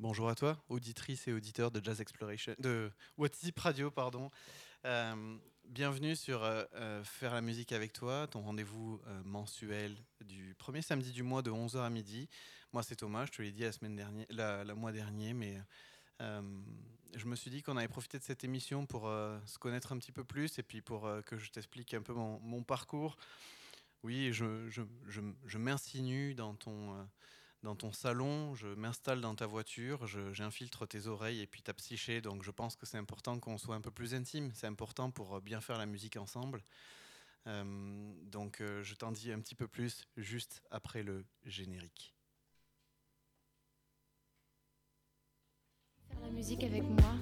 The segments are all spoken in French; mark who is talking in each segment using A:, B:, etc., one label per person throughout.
A: Bonjour à toi, auditrice et auditeur de Jazz Exploration, de WhatsApp Radio, pardon. Euh, bienvenue sur euh, euh, Faire la musique avec toi, ton rendez-vous mensuel du premier samedi du mois de 11h à midi. Moi, c'est Thomas, je te l'ai dit la semaine dernière, la, mois dernier, mais je me suis dit qu'on avait profité de cette émission pour se connaître un petit peu plus et puis pour que je t'explique un peu mon, parcours. Oui, je m'insinue dans ton dans ton salon, je m'installe dans ta voiture, j'infiltre tes oreilles et puis ta psyché. Donc je pense que c'est important qu'on soit un peu plus intime. C'est important pour euh, bien faire la musique ensemble. Euh, donc euh, je t'en dis un petit peu plus juste après le générique.
B: Faire la musique avec moi.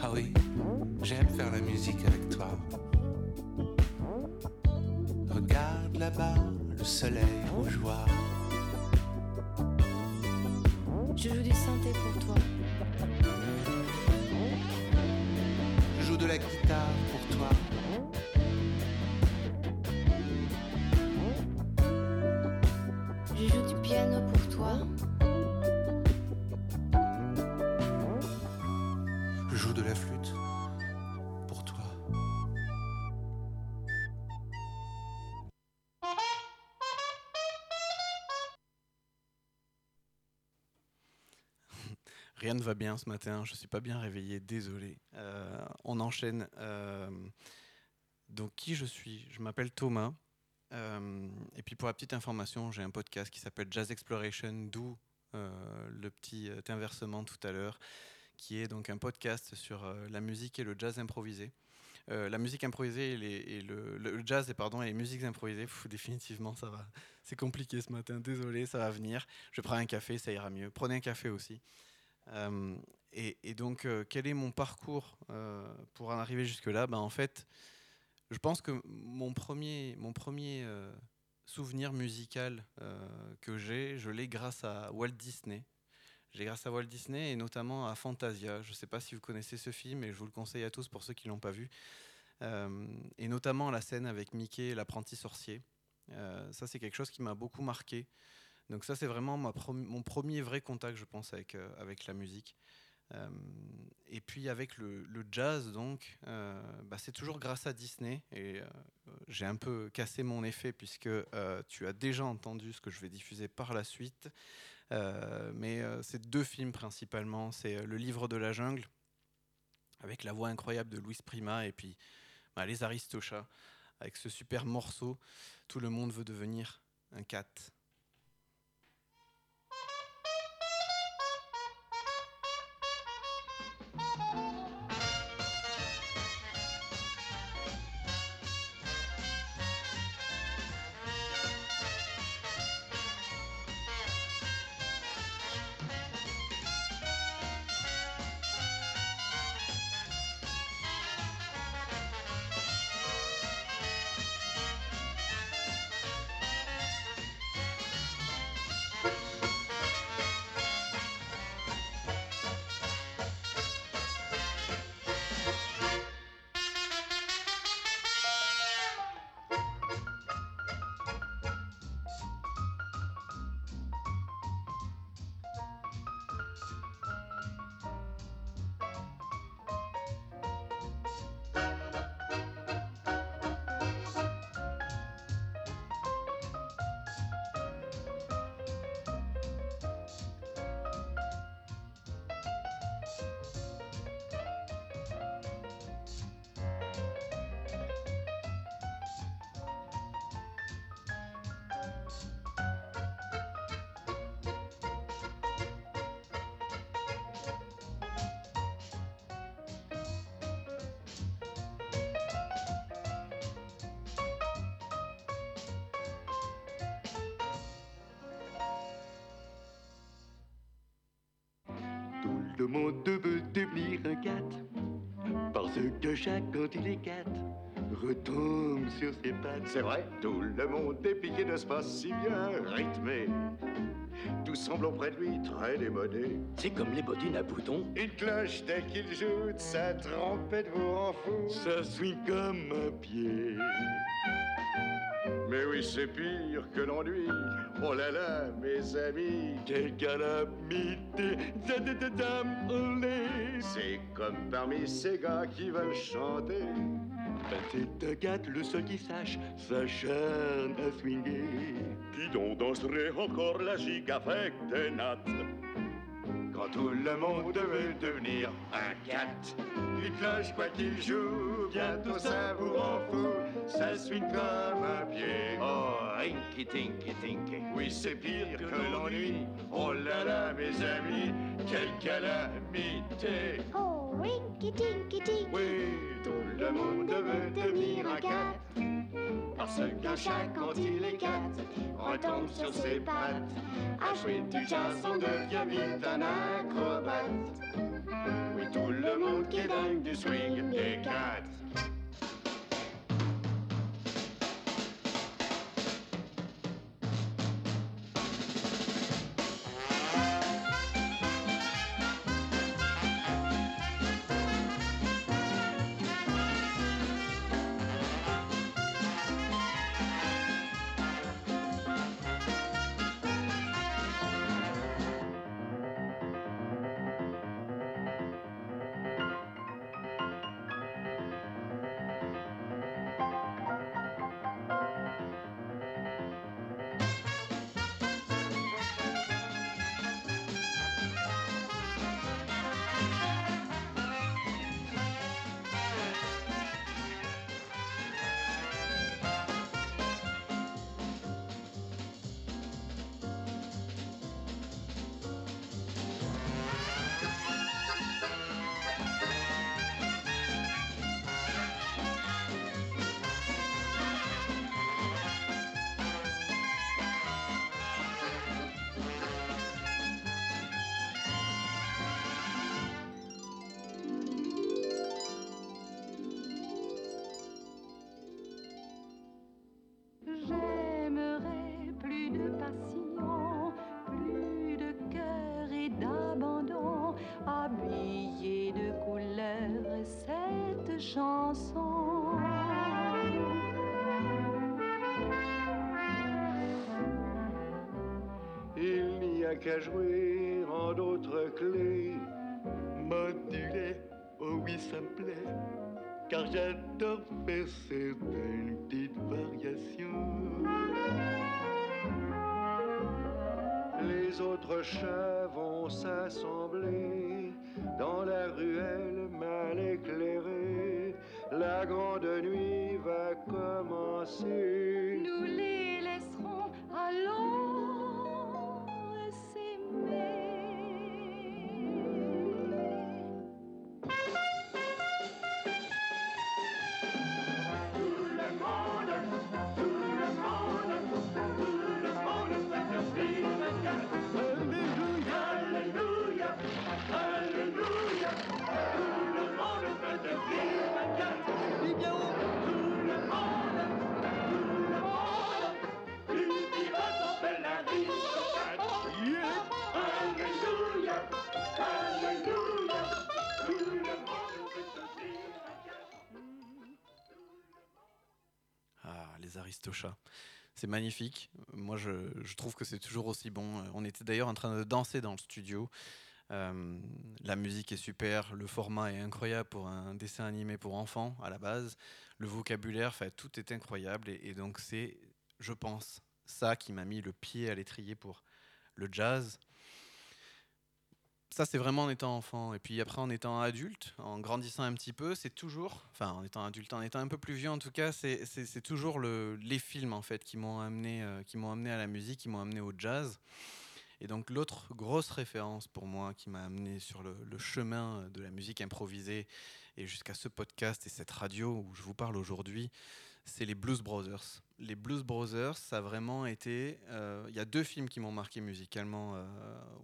C: Ah oui, j'aime faire la musique avec toi. Regarde là-bas, le soleil rougeoir.
B: Je joue du synthé pour toi.
C: Je joue de la guitare pour toi.
B: Je joue du piano pour toi.
A: Rien ne va bien ce matin, je ne suis pas bien réveillé, désolé. Euh, on enchaîne. Euh, donc, qui je suis? Je m'appelle Thomas. Euh, et puis, pour la petite information, j'ai un podcast qui s'appelle Jazz Exploration, d'où le petit inversement tout à l'heure, qui est donc un podcast sur la musique et le jazz improvisé. la musique improvisée et, le, jazz et pardon et les musiques improvisées, définitivement ça va. C'est compliqué ce matin, désolé, ça va venir. Je prends un café, ça ira mieux. Prenez un café aussi. Euh, et, donc, euh, quel est mon parcours euh, pour en arriver jusque-là? Ben, En fait, je pense que mon premier, mon premier souvenir musical que j'ai, je l'ai grâce à Walt Disney. J'ai grâce à Walt Disney et notamment à Fantasia. Je ne sais pas si vous connaissez ce film, mais je vous le conseille à tous pour ceux qui ne l'ont pas vu. et notamment la scène avec Mickey, l'apprenti sorcier. ça, c'est quelque chose qui m'a beaucoup marqué. Donc ça, c'est vraiment mon premier vrai contact, je pense, avec, euh, la musique. Euh, et puis avec le, jazz, donc, euh, bah, c'est toujours grâce à Disney. Et j'ai un peu cassé mon effet puisque tu as déjà entendu ce que je vais diffuser par la suite. mais c'est deux films principalement. C'est Le Livre de la Jungle, avec la voix incroyable de Louis Prima, et puis bah, Les Aristochats, avec ce super morceau. Tout le monde veut devenir un cat.
D: Le monde veut devenir un cat, parce que chaque quand il est cat, retombe sur ses pattes.
E: C'est vrai,
D: tout le monde est piqué de ce pas si bien rythmé. Tout semble auprès de lui très démodé.
E: C'est comme les bottines à boutons.
D: Une cloche dès qu'il joue, sa trompette vous rend fou.
E: Ça swing comme un pied. Mais oui, c'est pire que l'ennui. Oh là là, mes amis,
D: Quelle calamité,
E: c'est comme parmi ces gars qui veulent chanter.
D: Ben, c'est Agathe, le seul qui sache, s'acharne à swinguer.
E: Qui donc danserait encore la gigue avec des nattes Quand tout le monde veut devenir un cat Il cloche quoi qu'il joue, bientôt ça vous rend fou Ça swing comme un pied. Oh, rinky tinky tinky. Oui, c'est pire que l'ennui. Oh là là, mes amis, quelle calamité.
F: Oh, Winky Tinky Tinky.
E: Oui, tout le monde veut devenir un cat. Parce qu'un chat, quand il est cat, retombe sur ses pattes. À jouer du jazz, on devient vite un acrobate. Oui, tout le monde qui est dingue du swing des cats qu'à jouer en d'autres clés
D: Modulé, oh oui, ça me plaît. Car j'adore faire certaines petites variations.
E: Les autres chats
A: Magnifique. Moi, je, trouve que c'est toujours aussi bon. On était d'ailleurs en train de danser dans le studio. Euh, la musique est super, le format est incroyable pour un dessin animé pour enfants à la base. Le vocabulaire, tout est incroyable. Et donc, c'est, je pense, ça qui m'a mis le pied à l'étrier pour le jazz. Ça, c'est vraiment en étant enfant. Et puis après, en étant adulte, en grandissant un petit peu, c'est toujours, enfin, en étant adulte, en étant un peu plus vieux, en tout cas, c'est toujours le, les films en fait qui m'ont amené, euh, amené à la musique, qui m'ont amené au jazz. Et donc l'autre grosse référence pour moi qui m'a amené sur le chemin de la musique improvisée et jusqu'à ce podcast et cette radio où je vous parle aujourd'hui, c'est les Blues Brothers. Les Blues Brothers, ça a vraiment été... euh, Il y a deux films qui m'ont marqué musicalement euh,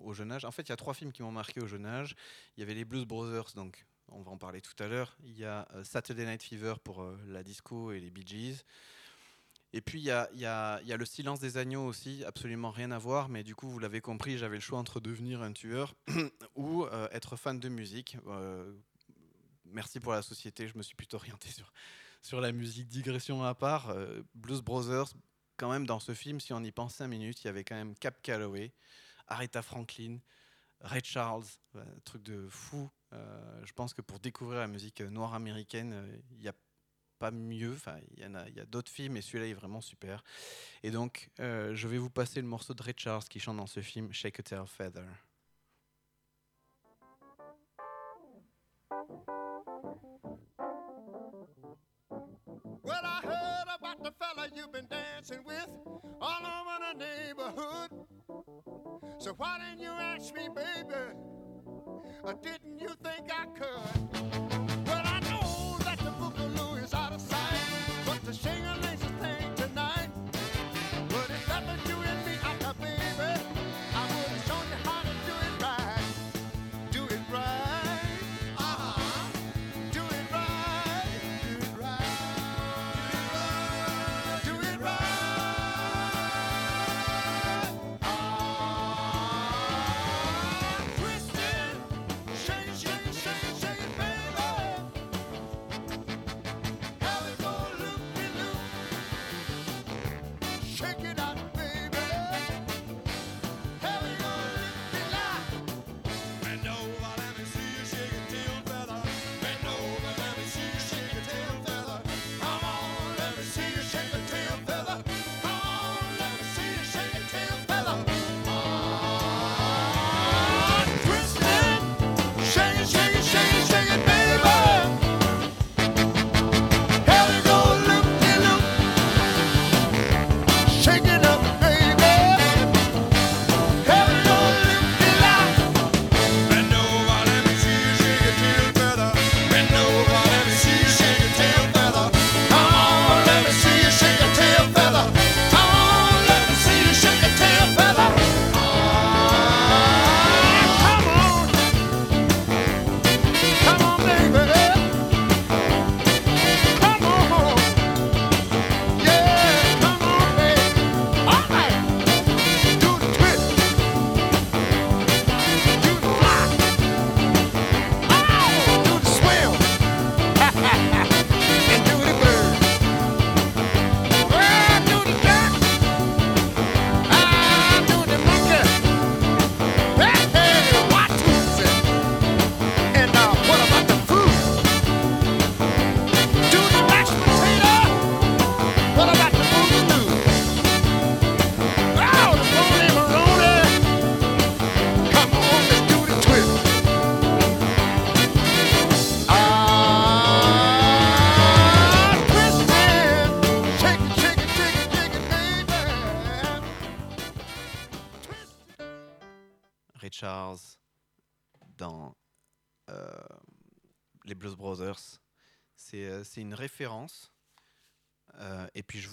A: au jeune âge. En fait, il y a trois films qui m'ont marqué au jeune âge. Il y avait les Blues Brothers, donc on va en parler tout à l'heure. Il y a euh, Saturday Night Fever pour la disco et les Bee Gees. Et puis il y y y a Le Silence des Agneaux aussi, absolument rien à voir, mais du coup, vous l'avez compris, j'avais le choix entre devenir un tueur ou être fan de musique. Merci pour la société, je me suis plutôt orienté sur, sur la musique. Digression à part, euh, Blues Brothers, quand même dans ce film, si on y pense 5 minutes, il y avait quand même Cap Calloway, Aretha Franklin, Ray Charles, un truc de fou. Euh, je pense que pour découvrir la musique noire américaine, euh, il n'y a pas mieux. Enfin, il y en a, y a d'autres films, mais celui-là est vraiment super. Et donc, euh, je vais vous passer le morceau de Ray Charles qui chante dans ce film, Shake a Tail Feather.
G: Fella you've been dancing with all over the neighborhood. So why didn't you ask me, baby? Or didn't you think I could? Well, I know that the boogaloo is out of sight, but the shingling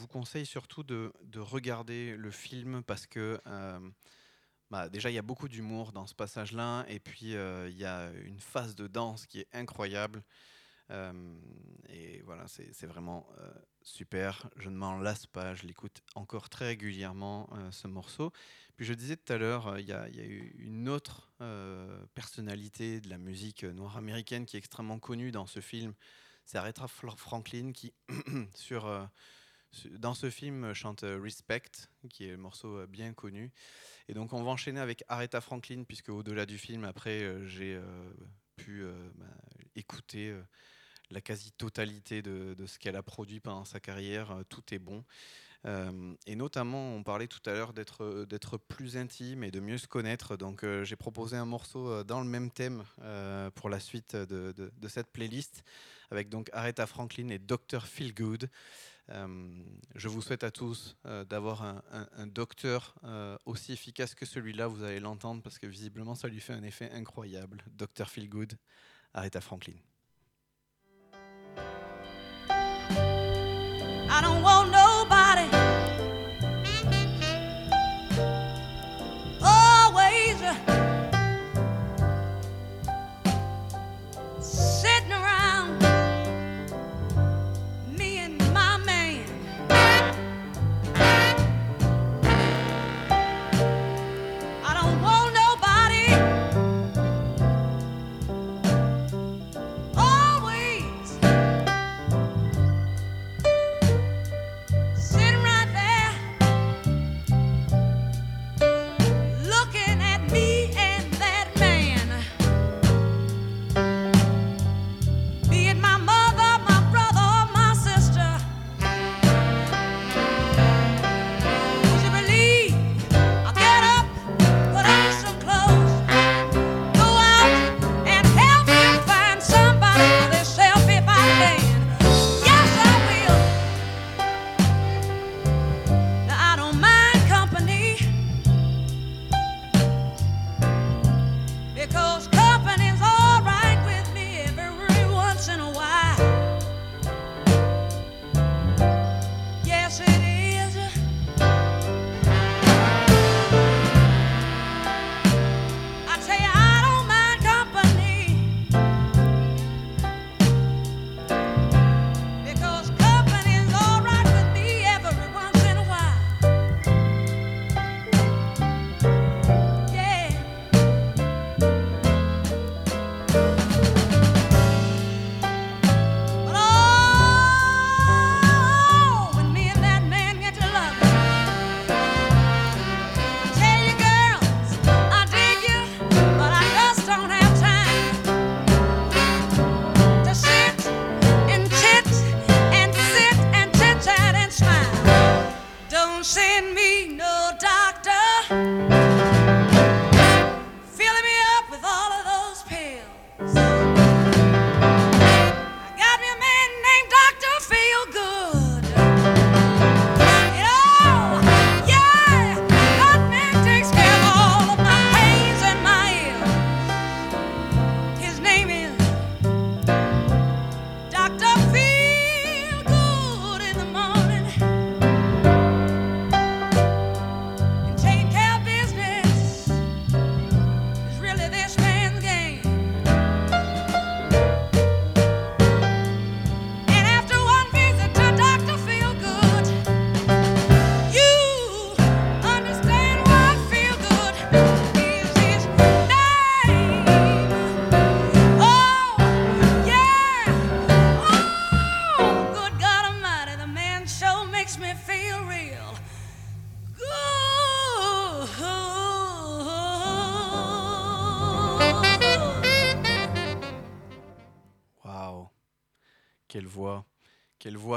A: conseille surtout de, de regarder le film parce que euh, bah, déjà il y a beaucoup d'humour dans ce passage-là et puis euh, il y a une phase de danse qui est incroyable. Euh, et voilà, c'est vraiment super. Je ne m'en lasse pas, je l'écoute encore très régulièrement ce morceau. Puis je disais tout à l'heure, il y, a- une autre personnalité de la musique noire américaine qui est extrêmement connue dans ce film. C'est Aretha Franklin qui, sur, su- dans ce film, euh, chante euh, Respect, qui est un morceau euh, bien connu. Et donc on va enchaîner avec Aretha Franklin, puisque au-delà du film, après, j'ai pu bah, écouter la quasi-totalité de, ce qu'elle a produit pendant sa carrière. Tout est bon. Et notamment, on parlait tout à l'heure d'être plus intime et de mieux se connaître. Donc, j'ai proposé un morceau dans le même thème pour la suite de cette playlist, avec donc Aretha Franklin et Dr. Feelgood. Euh, je vous souhaite à tous euh, d'avoir un, docteur euh, aussi efficace que celui-là. Vous allez l'entendre parce que visiblement, ça lui fait un effet incroyable. Dr. Feelgood, Aretha Franklin.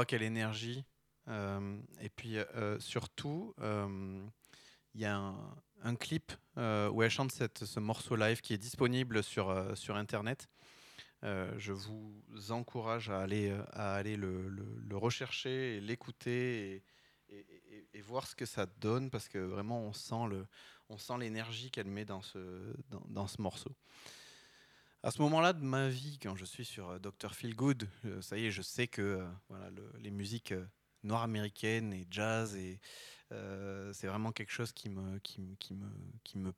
A: Quelle énergie. Euh, et puis euh, surtout, euh, il y a un, clip où elle chante ce morceau live qui est disponible sur, sur Internet. Je vous encourage à aller, à aller le, le- rechercher l'écouter et, et- et- voir ce que ça donne parce que vraiment on sent le, on sent l'énergie qu'elle met dans ce, dans, dans ce morceau. À ce moment-là de ma vie, quand je suis sur euh, Dr. Feelgood, euh, ça y est, je sais que euh, les musiques noires américaines et jazz, c'est vraiment quelque chose qui me,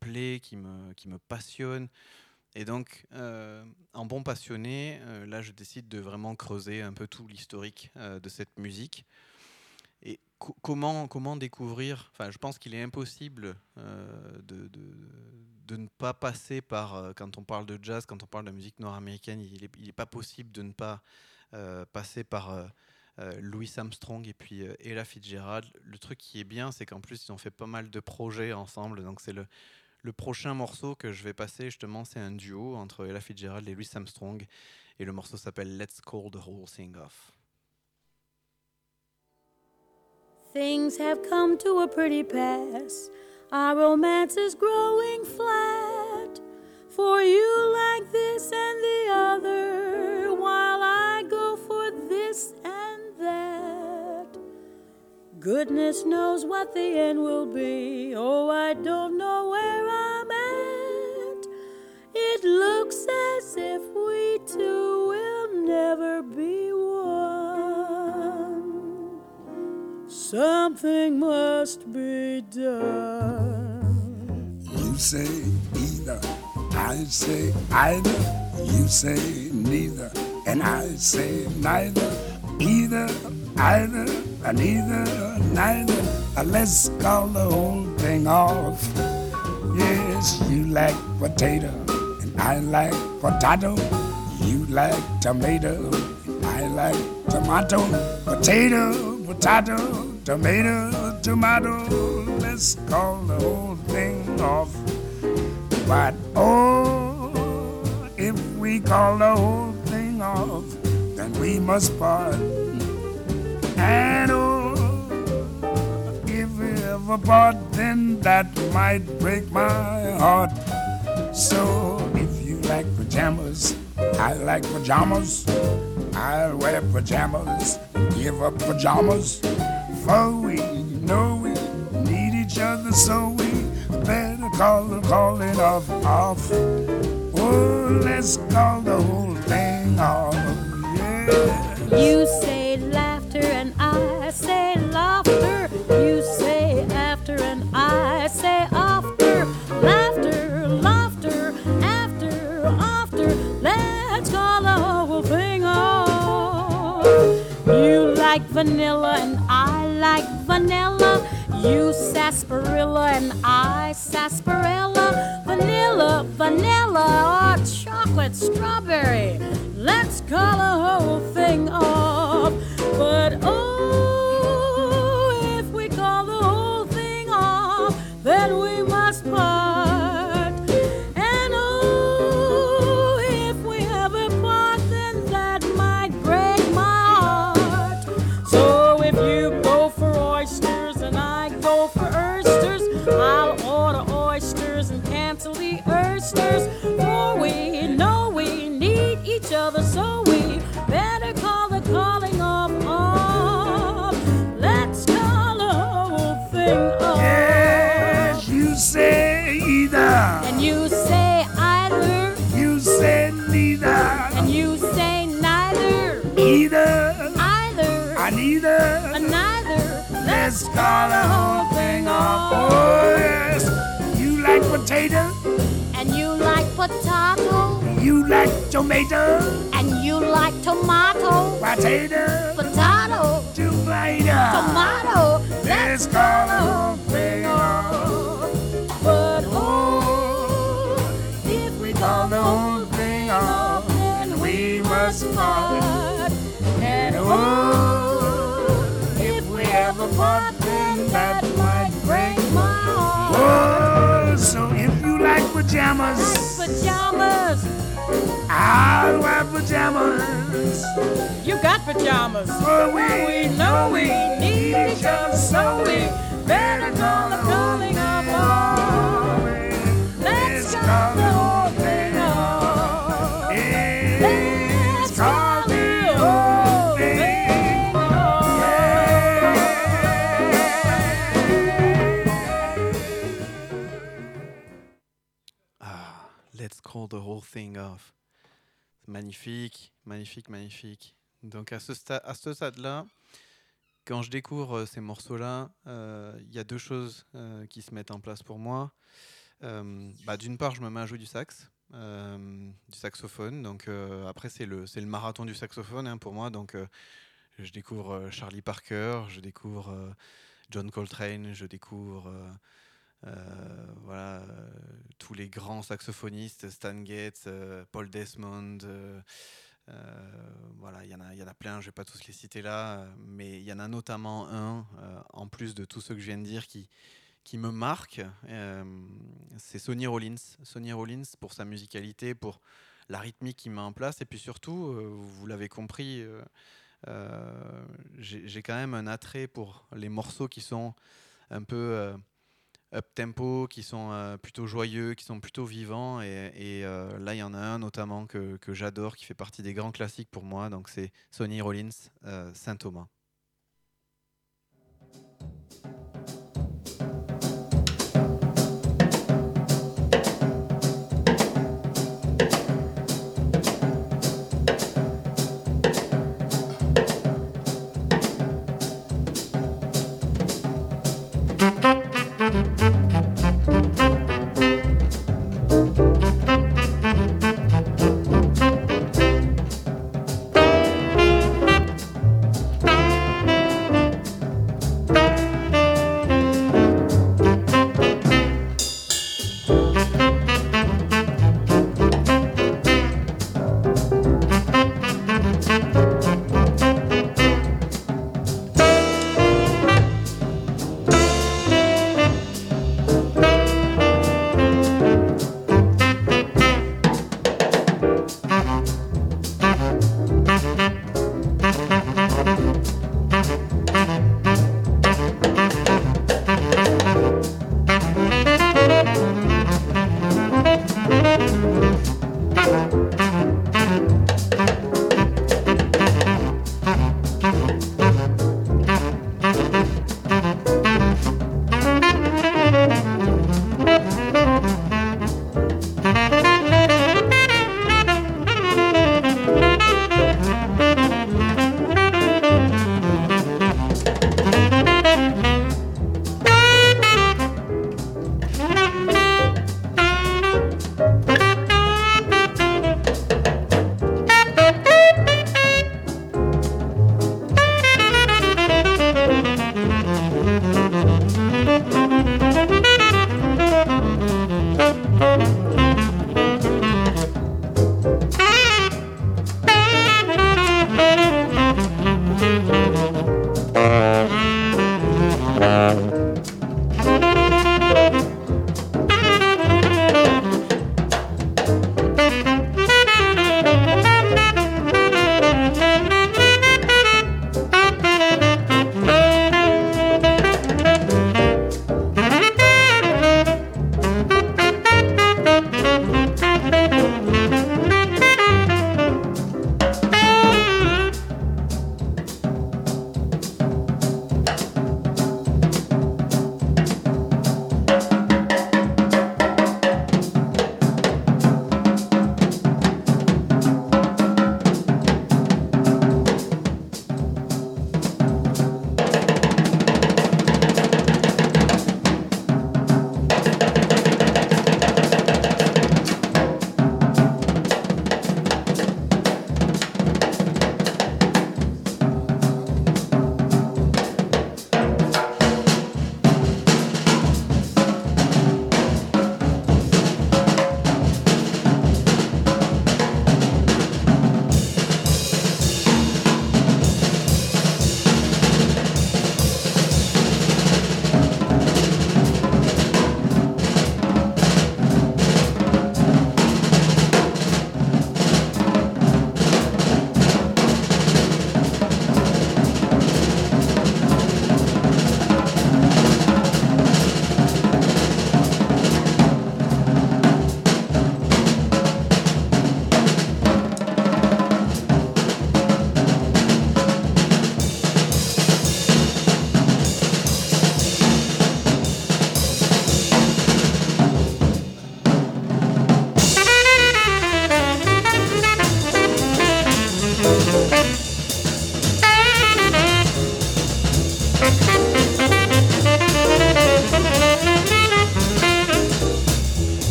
A: plaît, qui me, passionne. Et donc, en bon passionné, là, je décide de vraiment creuser un peu tout l'historique de cette musique. Comment, comment découvrir Enfin, je pense qu'il est impossible euh, de, de, ne pas passer par, euh, quand on parle de jazz, quand on parle de musique nord-américaine, il n'est il est pas possible de ne pas euh, passer par Louis Armstrong et puis Ella Fitzgerald. Le truc qui est bien, c'est qu'en plus, ils ont fait pas mal de projets ensemble. Donc, c'est le, le prochain morceau que je vais passer, justement, c'est un duo entre Ella Fitzgerald et Louis Armstrong. Et le morceau s'appelle Let's Call the Whole Thing Off.
H: Things have come to a pretty pass. Our romance is growing flat. For you like this and the other, while I go for this and that. Goodness knows what the end will be. Oh, I don't know where I'm at. It looks as if we two will never be Something must be done.
I: You say either, I say either. You say neither, and I say neither. Either, either, and neither, neither. Let's call the whole thing off. Yes, you like potato, and I like potato. You like tomato, and I like tomato. Potato, potato, tomato, tomato. Let's call the whole thing off. But oh, if we call the whole thing off, then we must part. And oh, if we ever part, then that might break my heart. So if you like pajamas, I like pajamas. I'll wear pajamas, give up pajamas. For we know we need each other, so we better call the calling off off. Oh, let's call the whole thing off. Yeah.
H: You say laughter and I say laughter. You say after and I say after. Laughter, laughter, after, after. Let's call the whole thing off. You like vanilla and like vanilla. You sarsaparilla and I sarsaparilla. Vanilla, vanilla, or chocolate strawberry. Let's call a whole
I: like tomato.
H: and you like tomato,
I: Potato.
H: potato,
I: Tomato.
H: tomato.
I: Let's call the whole.
H: But oh,
I: If we call the whole thing off, then we must part.
H: and
I: Oh, if we ever part, then that might break
H: my heart.
I: Oh, so if you like pajamas,
H: Pajamas,
I: I wear pajamas.
H: You got pajamas.
I: For we,
H: we know we need each other, so we better call the calling of all. Let's call the whole thing off. Let's call the whole thing off.
A: Ah, let's call the whole thing off. Magnifique, magnifique, magnifique. Donc à ce, stade-là, quand je découvre euh, ces morceaux-là, euh, il y a deux choses euh, qui se mettent en place pour moi. Bah, D'une part, je me mets à jouer du sax, du saxophone. Donc après, c'est le, marathon du saxophone hein, pour moi. Donc je découvre Charlie Parker, je découvre John Coltrane, je découvre voilà, euh, tous les grands saxophonistes, Stan Getz, euh, Paul Desmond. euh, euh, voilà, il y, en a- y en a plein, je vais pas tous les citer là, euh, mais il y en a notamment un, euh, en plus de tous ceux que je viens de dire, qui, qui me marque. euh, c'est Sonny Rollins. Sonny Rollins pour sa musicalité, pour la rythmique qu'il met en place, et puis surtout, euh, vous l'avez compris, euh, euh, j'ai quand même un attrait pour les morceaux qui sont un peu euh, up tempo, qui sont euh, plutôt joyeux, qui sont plutôt vivants. Et, euh, là, il y en a un notamment que, que j'adore, qui fait partie des grands classiques pour moi. Donc c'est Sonny Rollins, euh, Saint Thomas.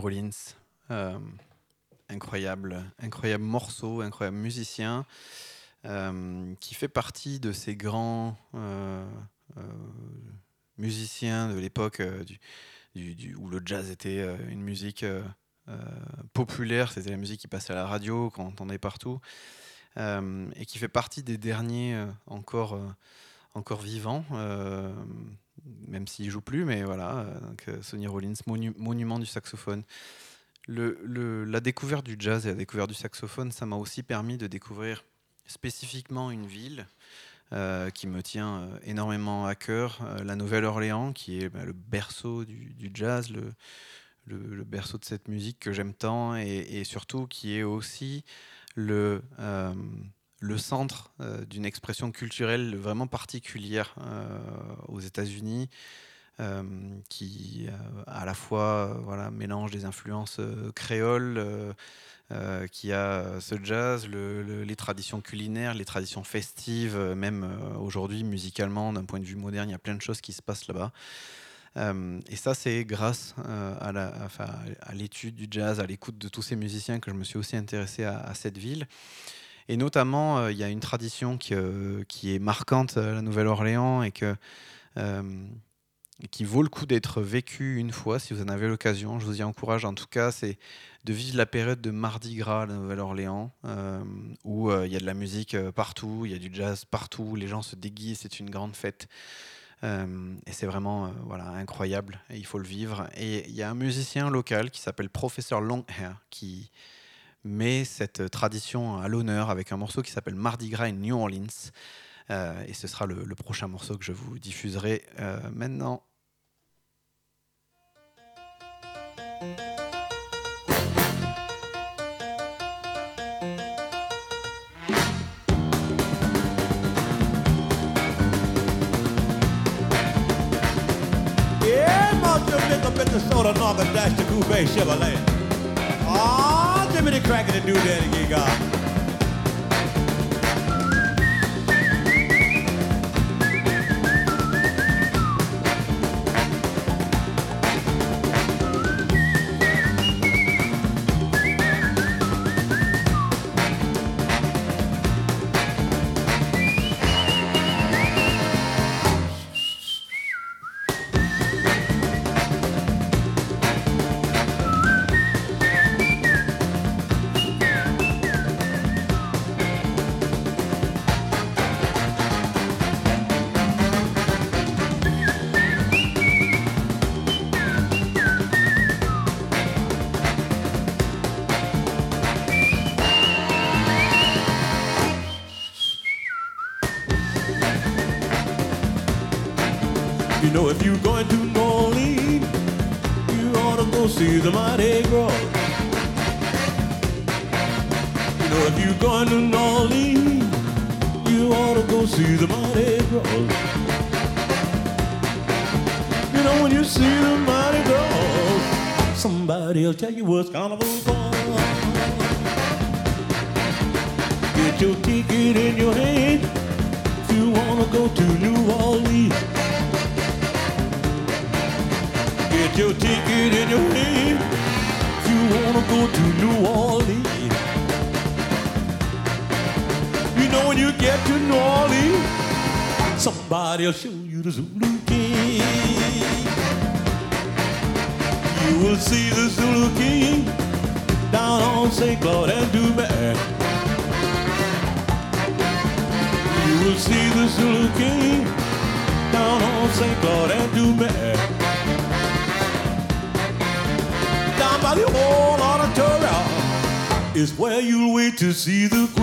A: Rollins, euh, incroyable, incroyable morceau, incroyable musicien, euh, qui fait partie de ces grands euh, musiciens de l'époque où le jazz était une musique populaire, c'était la musique qui passait à la radio, qu'on entendait partout, et qui fait partie des derniers encore, encore vivants. Même s'il joue plus, mais voilà, euh, euh, Sonny Rollins, monu- monument du saxophone. La découverte du jazz et la découverte du saxophone, ça m'a aussi permis de découvrir spécifiquement une ville euh, qui me tient énormément à cœur, la Nouvelle-Orléans, qui est bah, le berceau du, jazz, le, berceau de cette musique que j'aime tant, et, surtout qui est aussi le, le centre euh, d'une expression culturelle vraiment particulière euh, aux États-Unis, euh, qui à la fois voilà, mélange des influences créoles, qui a ce jazz, le- le- les traditions culinaires, les traditions festives, même aujourd'hui musicalement, d'un point de vue moderne, il y a plein de choses qui se passent là-bas. Et ça, c'est grâce à l'étude du jazz, à l'écoute de tous ces musiciens que je me suis aussi intéressé à cette ville. Et notamment, euh, il y a une tradition qui, euh, qui est marquante à la Nouvelle-Orléans et euh, qui vaut le coup d'être vécue une fois si vous en avez l'occasion. Je vous y encourage en tout cas, c'est de vivre la période de Mardi Gras à la Nouvelle-Orléans, où il y a de la musique partout, il y a du jazz partout, les gens se déguisent, c'est une grande fête. Et c'est vraiment voilà, incroyable, et il faut le vivre. Et il y a un musicien local qui s'appelle Professeur Longhair qui met cette tradition à l'honneur avec un morceau qui s'appelle Mardi Gras New Orleans. Euh, et ce sera le, prochain morceau que je vous diffuserai euh, maintenant.
J: Give me the crack of the new daddy, God. Somebody'll tell you what's is where you'll wait to see the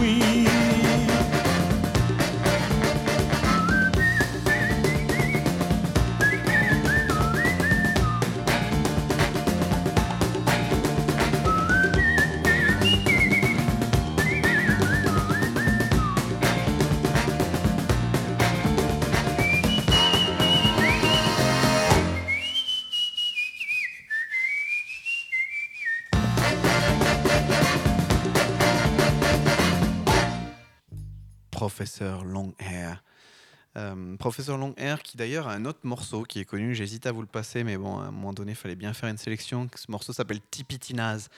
A: Professeur Longhair qui d'ailleurs a un autre morceau qui est connu, j'hésite à vous le passer, mais bon, à un moment donné, il fallait bien faire une sélection. Ce morceau s'appelle Tipitinaz.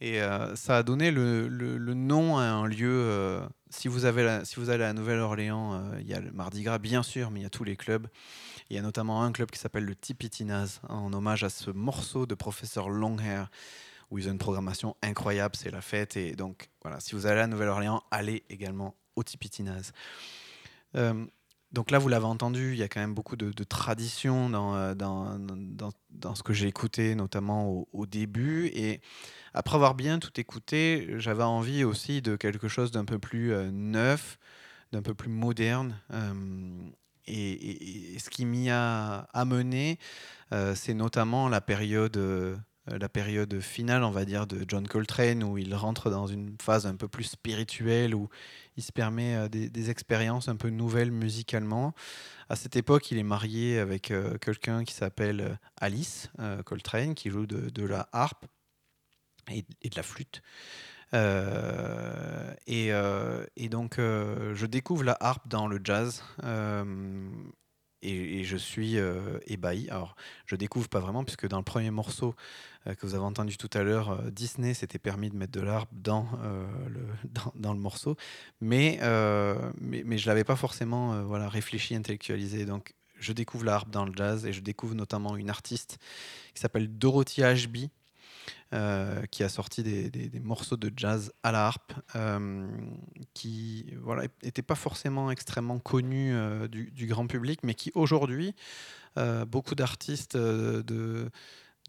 A: Et euh, ça a donné le, nom à un lieu. euh, si, vous allez à Nouvelle-Orléans, euh, il y a le Mardi Gras, bien sûr, mais il y a tous les clubs. Il y a notamment un club qui s'appelle le Tipitinaz, en hommage à ce morceau de Professeur Longhair, où ils ont une programmation incroyable, c'est la fête. Et donc, voilà, si vous allez à Nouvelle-Orléans, allez également au Tipitinaz. Donc là, vous l'avez entendu, il y a quand même beaucoup de, dans, euh, dans, dans, dans ce que j'ai écouté, notamment au, début. Et après avoir bien tout écouté, j'avais envie aussi de quelque chose d'un peu plus euh, neuf, d'un peu plus moderne. Euh, et, ce qui m'y a amené, c'est notamment la période, la période finale, on va dire, de John Coltrane, où il rentre dans une phase un peu plus spirituelle, où il se permet euh, des, expériences un peu nouvelles musicalement. À cette époque, il est marié avec euh, quelqu'un qui s'appelle euh, Alice euh, Coltrane, qui joue de, la harpe et, de la flûte. Euh, et, euh, donc, euh, je découvre la harpe dans le jazz. euh, et, je suis euh, ébahi. Alors, je découvre pas vraiment, puisque dans le premier morceau euh, que vous avez entendu tout à l'heure, euh, Disney s'était permis de mettre de l'harpe dans, euh, le, dans, le morceau, mais, euh, mais, je l'avais pas forcément euh, voilà, réfléchi, intellectualisé. Donc, je découvre la harpe dans le jazz et je découvre notamment une artiste qui s'appelle Dorothy Ashby, euh, qui a sorti des, des- morceaux de jazz à la euh, qui voilà n'étaient pas forcément extrêmement connus euh, du, grand public, mais qui aujourd'hui, euh, beaucoup d'artistes euh, de,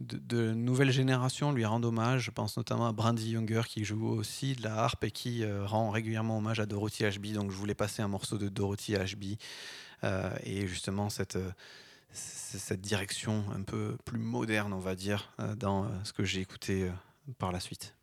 A: de, de nouvelle génération lui rendent hommage. Je pense notamment à Brandy Younger qui joue aussi de la harpe et qui euh, rend régulièrement hommage à Dorothy Ashby. Donc je voulais passer un morceau de Dorothy Ashby euh, et justement cette euh, cette direction un peu plus moderne, on va dire, dans ce que j'ai écouté par la suite.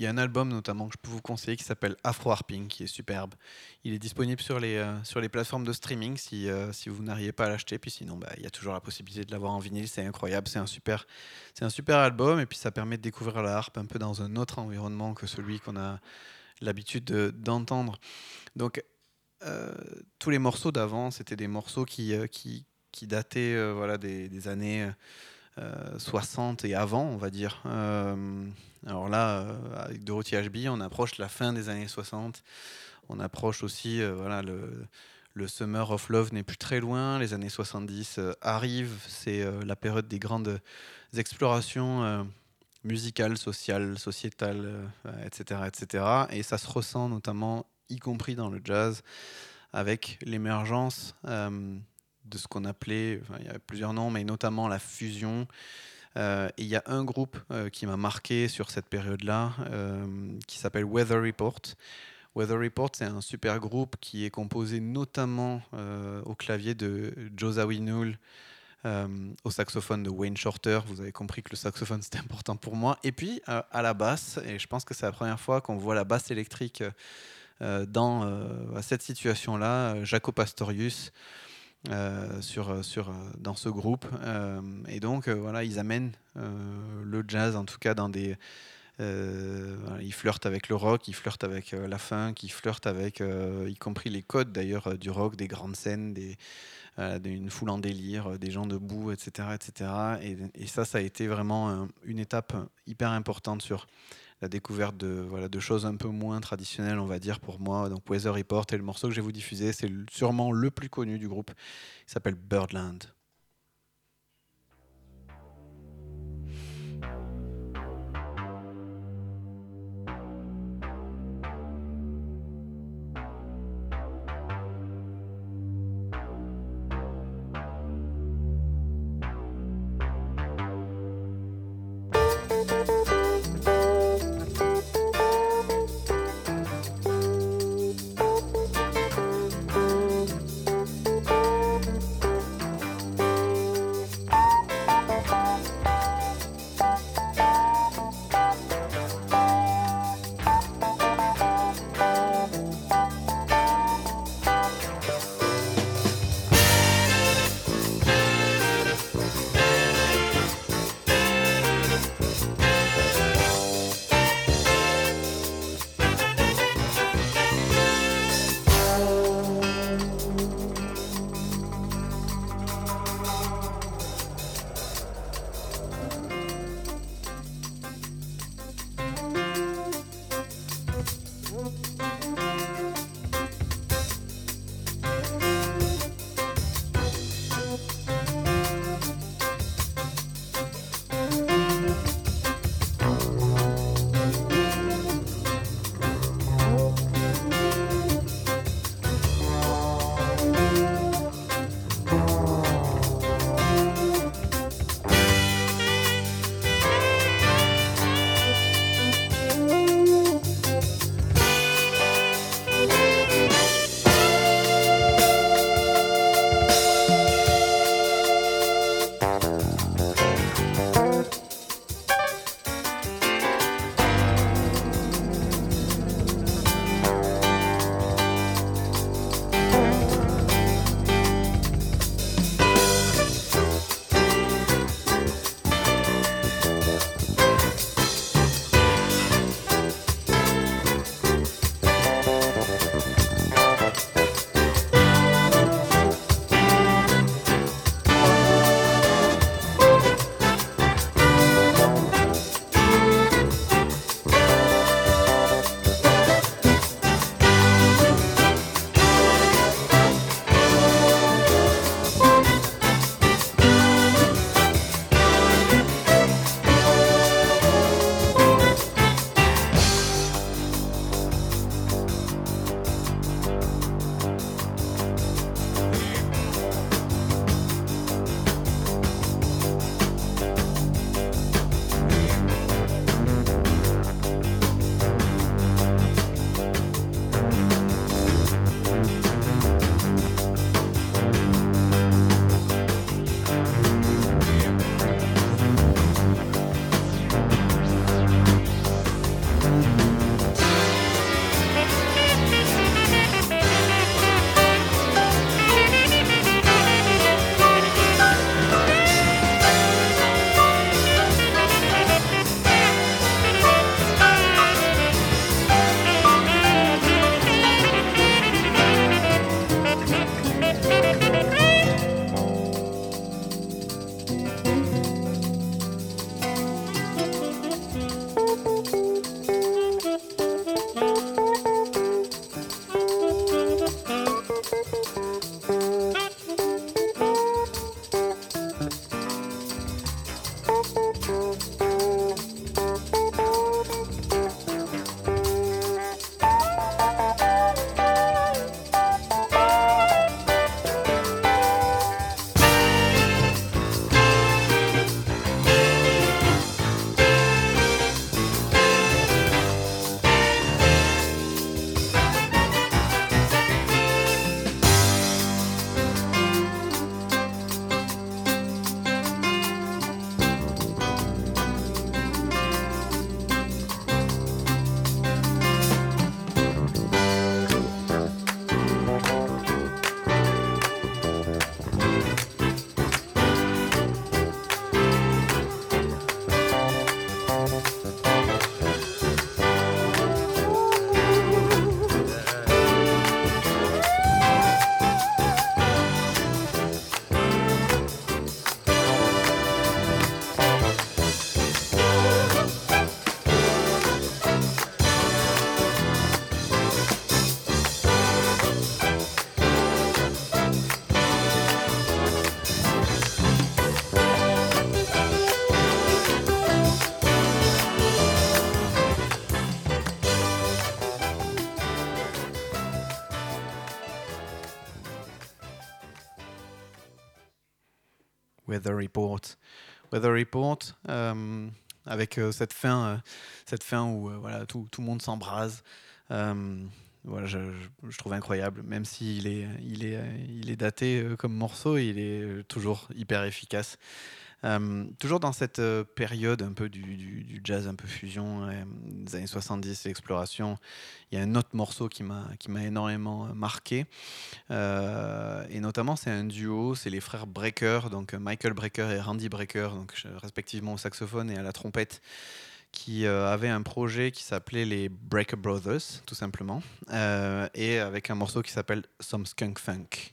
A: Il y a un album notamment que je peux vous conseiller qui s'appelle Afro Harping, qui est superbe. Il est disponible sur les, euh, sur les plateformes de streaming si, euh, si vous n'arrivez pas à l'acheter. Puis sinon, bah, il y a toujours la possibilité de l'avoir en vinyle. C'est incroyable, c'est un, super, c'est un super album. Et puis ça permet de découvrir la harpe un peu dans un autre environnement que celui qu'on a l'habitude de- d'entendre. Donc euh, tous les morceaux d'avant, c'était des morceaux qui, qui, qui dataient voilà, des, des années euh, 60 et avant, on va dire. Alors là, euh, avec Dorothy Ashby, on approche la fin des années 60. On approche aussi, euh, voilà, le, Summer of Love n'est plus très loin. Les années 70 euh, arrivent. C'est la période des grandes explorations musicales, sociales, sociétales, etc., etc. Et ça se ressent notamment, y compris dans le jazz, avec l'émergence de ce qu'on appelait, il y a plusieurs noms, mais notamment la fusion. Euh, il y a un groupe euh, qui m'a marqué sur cette période-là, euh, qui s'appelle Weather Report. Weather Report, c'est un super groupe qui est composé notamment au clavier de Josawi euh, au saxophone de Wayne Shorter. Vous avez compris que le saxophone c'était important pour moi. Et puis à la basse, et je pense que c'est la première fois qu'on voit la basse électrique dans cette situation-là, Jaco Pastorius. Euh, sur, sur, euh, dans ce groupe Euh, et donc euh, voilà ils amènent euh, le jazz en tout cas dans des euh, ils flirtent avec le rock, ils flirtent avec euh, la funk, ils flirtent avec, euh, y compris les codes d'ailleurs euh, du rock, des grandes scènes, des, euh, d'une foule en délire, euh, des gens debout, etc. etc. Et, et ça, ça a été vraiment euh, une étape hyper importante sur la découverte de, voilà, de choses un peu moins traditionnelles, on va dire, pour moi. Donc Weather Report et le morceau que je vais vous diffuser, c'est sûrement le plus connu du groupe. Il s'appelle Birdland. Weather Report. Weather Report, euh, avec euh, cette fin, euh, cette fin où euh, voilà, tout, tout le monde s'embrase. Euh, voilà, je, je- trouve incroyable, même s'il est, il est, il est daté comme morceau, il est toujours hyper efficace. Euh, toujours dans cette euh, période un peu du, jazz, un peu fusion, euh, des années 70, l'exploration, il y a un autre morceau qui m'a énormément marqué. Et notamment, c'est un duo, c'est les frères Brecker, donc Michael Brecker et Randy Brecker, donc, respectivement au saxophone et à la trompette, qui euh, avaient un projet qui s'appelait les Brecker Brothers, tout simplement, et avec un morceau qui s'appelle Some Skunk Funk.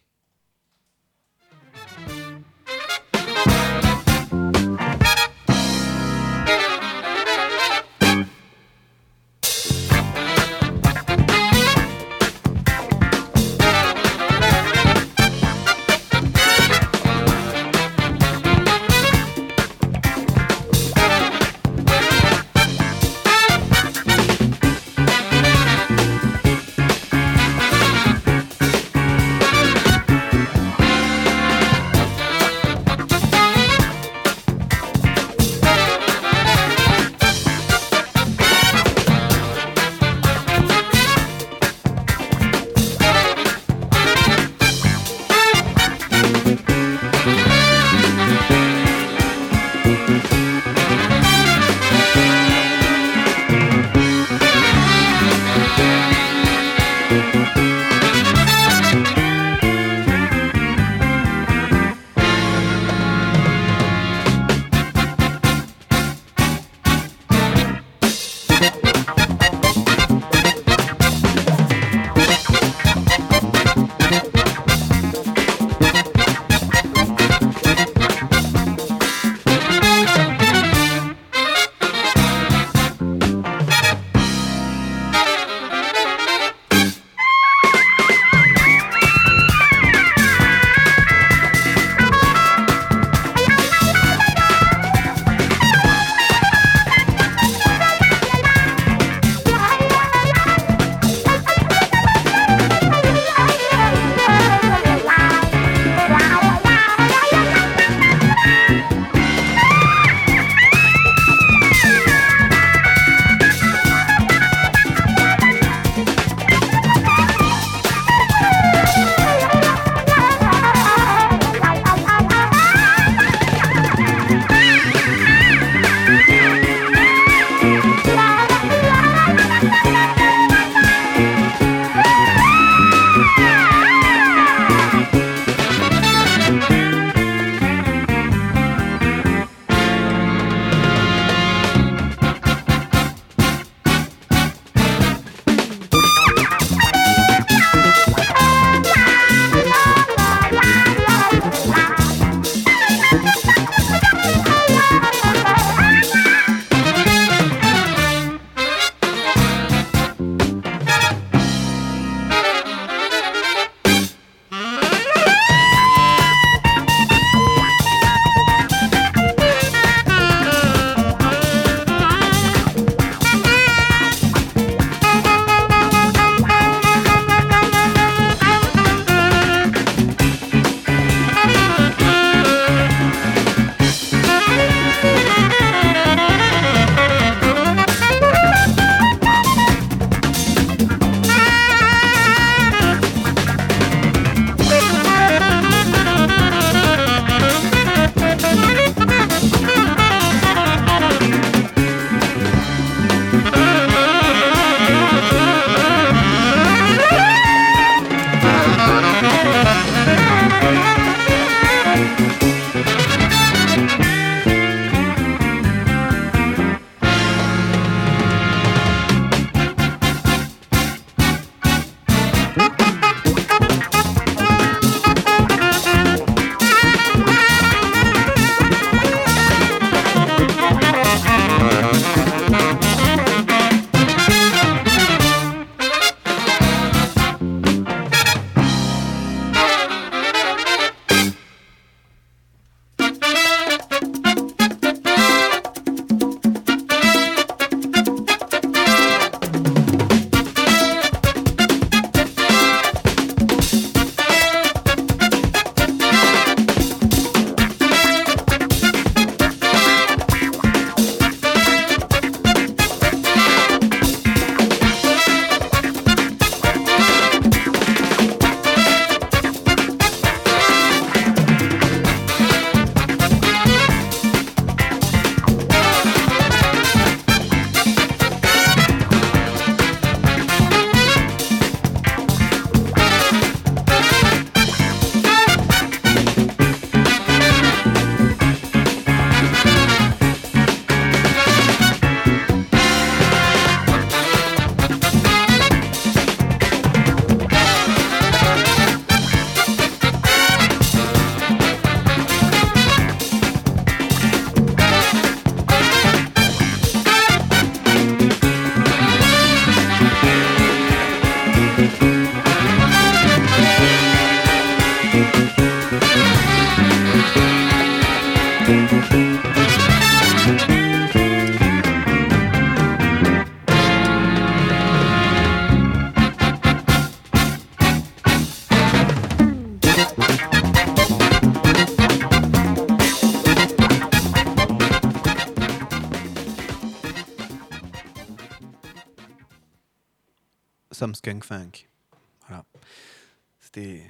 A: C'était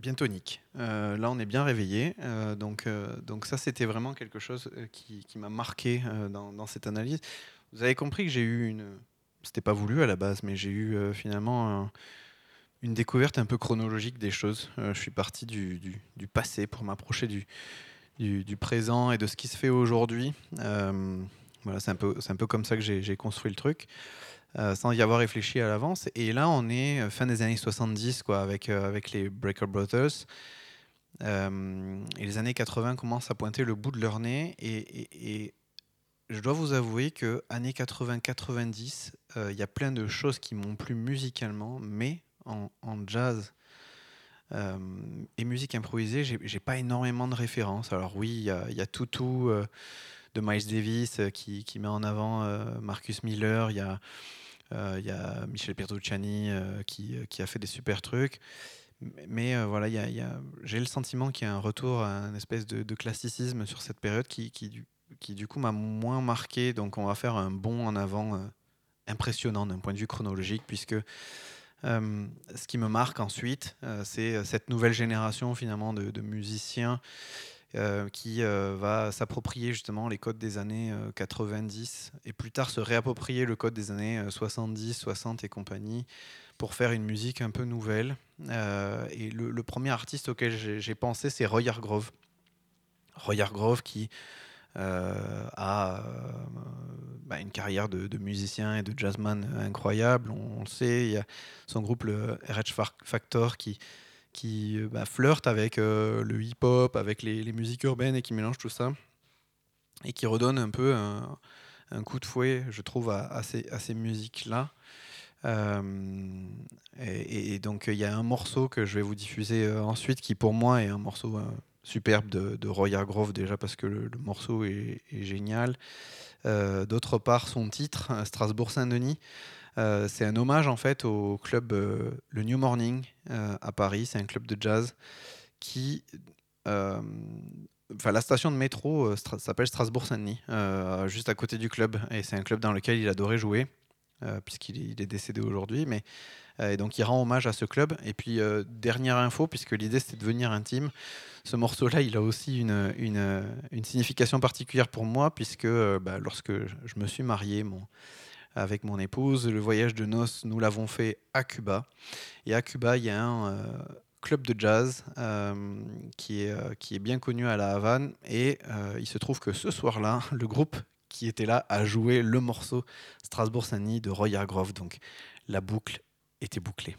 A: bien tonique. Euh, là, on est bien réveillé. Euh, donc, euh, donc ça, c'était vraiment quelque chose qui, m'a marqué dans, cette analyse. Vous avez compris que j'ai eu une... C'était pas voulu à la base, mais j'ai eu finalement un- une découverte un peu chronologique des choses. Je suis parti du, passé pour m'approcher du, présent et de ce qui se fait aujourd'hui. C'est un, peu- comme ça que j'ai construit le truc. Euh, sans y avoir réfléchi à l'avance. Et là, on est euh, fin des années 70, quoi, avec, euh, avec les Breaker Brothers. Et les années 80 commencent à pointer le bout de leur nez. Et, je dois vous avouer que années 80-90, euh, il y a plein de choses qui m'ont plu musicalement, mais en, jazz et musique improvisée, j'ai pas énormément de références. Alors oui, il y a, Tutu euh, de Miles Davis euh, qui, qui met en avant euh, Marcus Miller. Il y a euh, il y a Michel Petrucciani qui, qui a fait des super trucs. Mais voilà, j'ai le sentiment qu'il y a un retour à une espèce de, de classicisme sur cette période qui, qui, qui, du coup m'a moins marqué. Donc on va faire un bond en avant impressionnant d'un point de vue chronologique, puisque ce qui me marque ensuite, c'est cette nouvelle génération finalement de, musiciens qui euh, va s'approprier justement les codes des années euh, 90 et plus tard se réapproprier le code des années euh, 70, 60 et compagnie pour faire une musique un peu nouvelle. Euh, et le, premier artiste auquel j'ai pensé, c'est Roy Hargrove. Roy Hargrove qui euh, a euh, bah, une carrière de, musicien et de jazzman incroyable. On, on le sait, il y a son groupe, le RH Fa- Factor, qui, qui euh, bah, flirte avec euh, le hip-hop, avec les, musiques urbaines et qui mélange tout ça. Et qui redonne un peu un, coup de fouet, je trouve, à, ces, musiques-là. Euh, et, donc il y a un morceau que je vais vous diffuser ensuite qui pour moi est un morceau superbe de, Roy Hargrove déjà parce que le, morceau est, est génial. D'autre part son titre, Strasbourg Saint-Denis, euh, c'est un hommage en fait au club le New Morning euh, à Paris. C'est un club de jazz qui euh, Enfin, la station de métro euh, s'appelle Strasbourg-Saint-Denis, juste à côté du club. Et c'est un club dans lequel il adorait jouer, puisqu'il est- décédé aujourd'hui. Mais et donc il rend hommage à ce club. Et puis dernière info, puisque l'idée c'était de devenir intime, ce morceau-là, il a aussi une, une, signification particulière pour moi, puisque bah, lorsque je me suis marié, mon, avec mon épouse. Le voyage de noces, nous l'avons fait à Cuba. Et à Cuba, il y a un euh, club de jazz euh, qui, est, euh, qui est bien connu à La Havane. Et il se trouve que ce soir-là, le groupe qui était là a joué le morceau Strasbourg-Saint-Denis de Roy Hargrove. Donc la boucle était bouclée.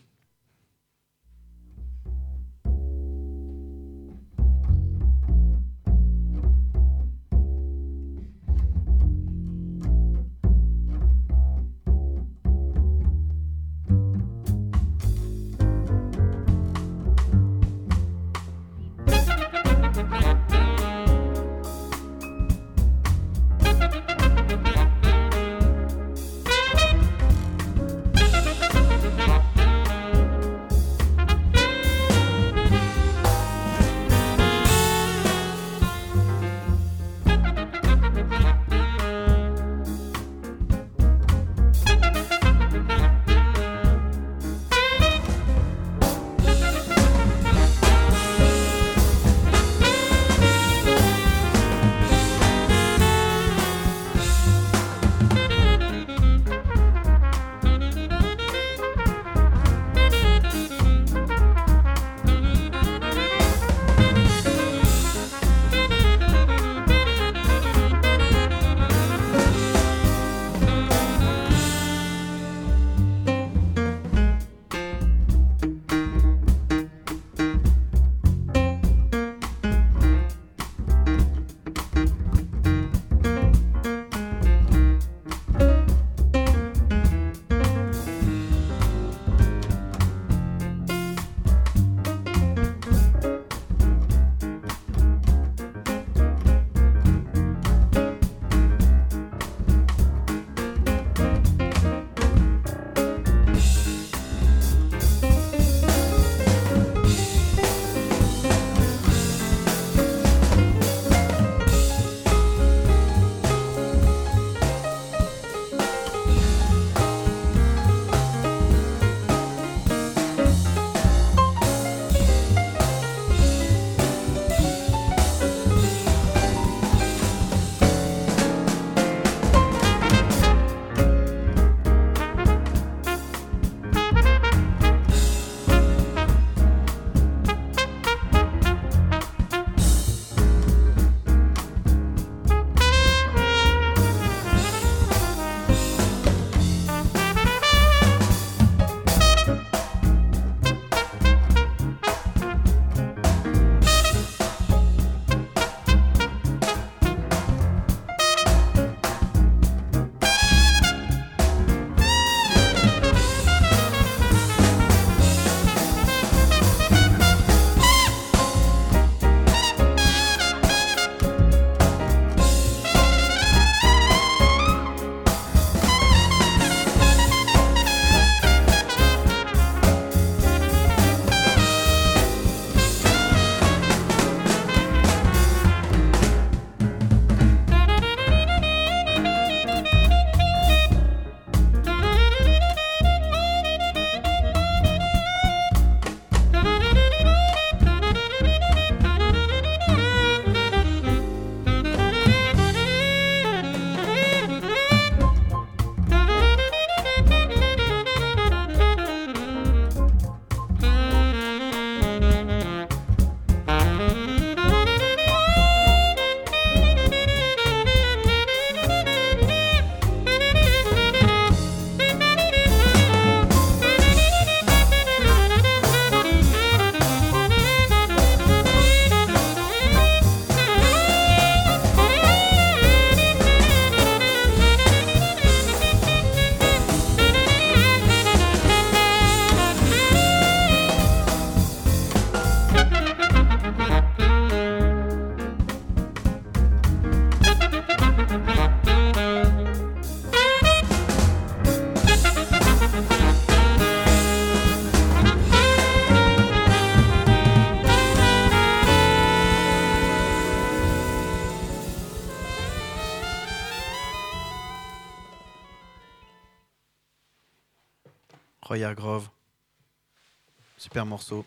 A: Super morceau.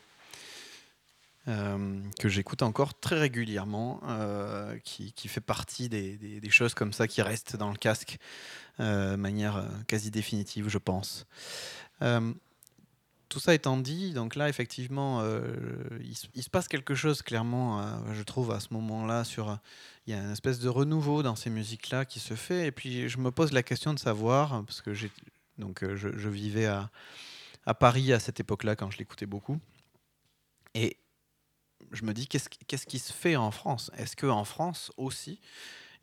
A: euh, que j'écoute encore très régulièrement, euh, qui, fait partie des, choses comme ça qui restent dans le casque euh, de manière quasi définitive, je pense. Tout ça étant dit, donc là, effectivement, il, se- passe quelque chose clairement, je trouve, à ce moment-là. Sur, il y a une espèce de renouveau dans ces musiques-là qui se fait. Et puis, je me pose la question de savoir, parce que j'ai, donc, je vivais à, à Paris à cette époque-là quand je l'écoutais beaucoup. Et je me dis, qu'est-ce, qui- se fait en France? Est-ce qu'en France aussi,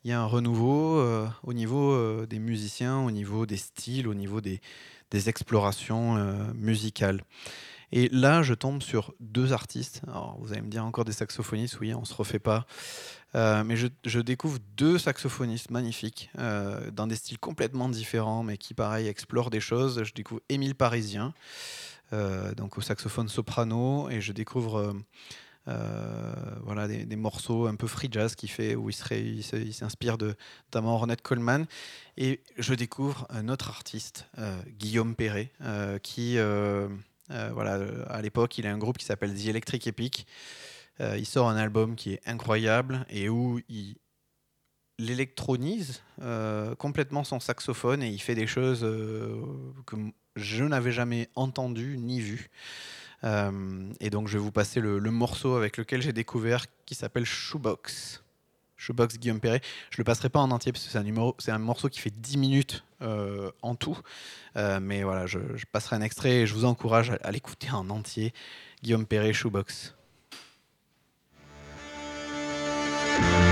A: il y a un renouveau euh, au niveau euh, des musiciens, au niveau des styles, au niveau des, explorations euh, musicales? Et là, je tombe sur deux artistes. Alors, vous allez me dire encore des saxophonistes, oui, on se refait pas. Euh, mais je, découvre deux saxophonistes magnifiques, euh, dans des styles complètement différents, mais qui, pareil, explorent des choses. Je découvre Émile Parisien, euh, donc au saxophone soprano, et je découvre voilà, des, morceaux un peu free jazz qui fait, où il, serait- il s'inspire de notamment Ornette Coleman. Et je découvre un autre artiste, Guillaume Perret, qui, voilà, à l'époque, il a un groupe qui s'appelle The Electric Epic. Euh, il sort un album qui est incroyable et où il l'électronise euh, complètement son saxophone et il fait des choses euh, que je n'avais jamais entendues ni vues. Et donc je vais vous passer le, morceau avec lequel j'ai découvert qui s'appelle Shoebox. Shoebox Guillaume Perret. Je le passerai pas en entier parce que c'est un, morceau qui fait 10 minutes en tout. Mais voilà, je, je passerai un extrait et je vous encourage à, à l'écouter en entier. Guillaume Perret, Shoebox. Perret,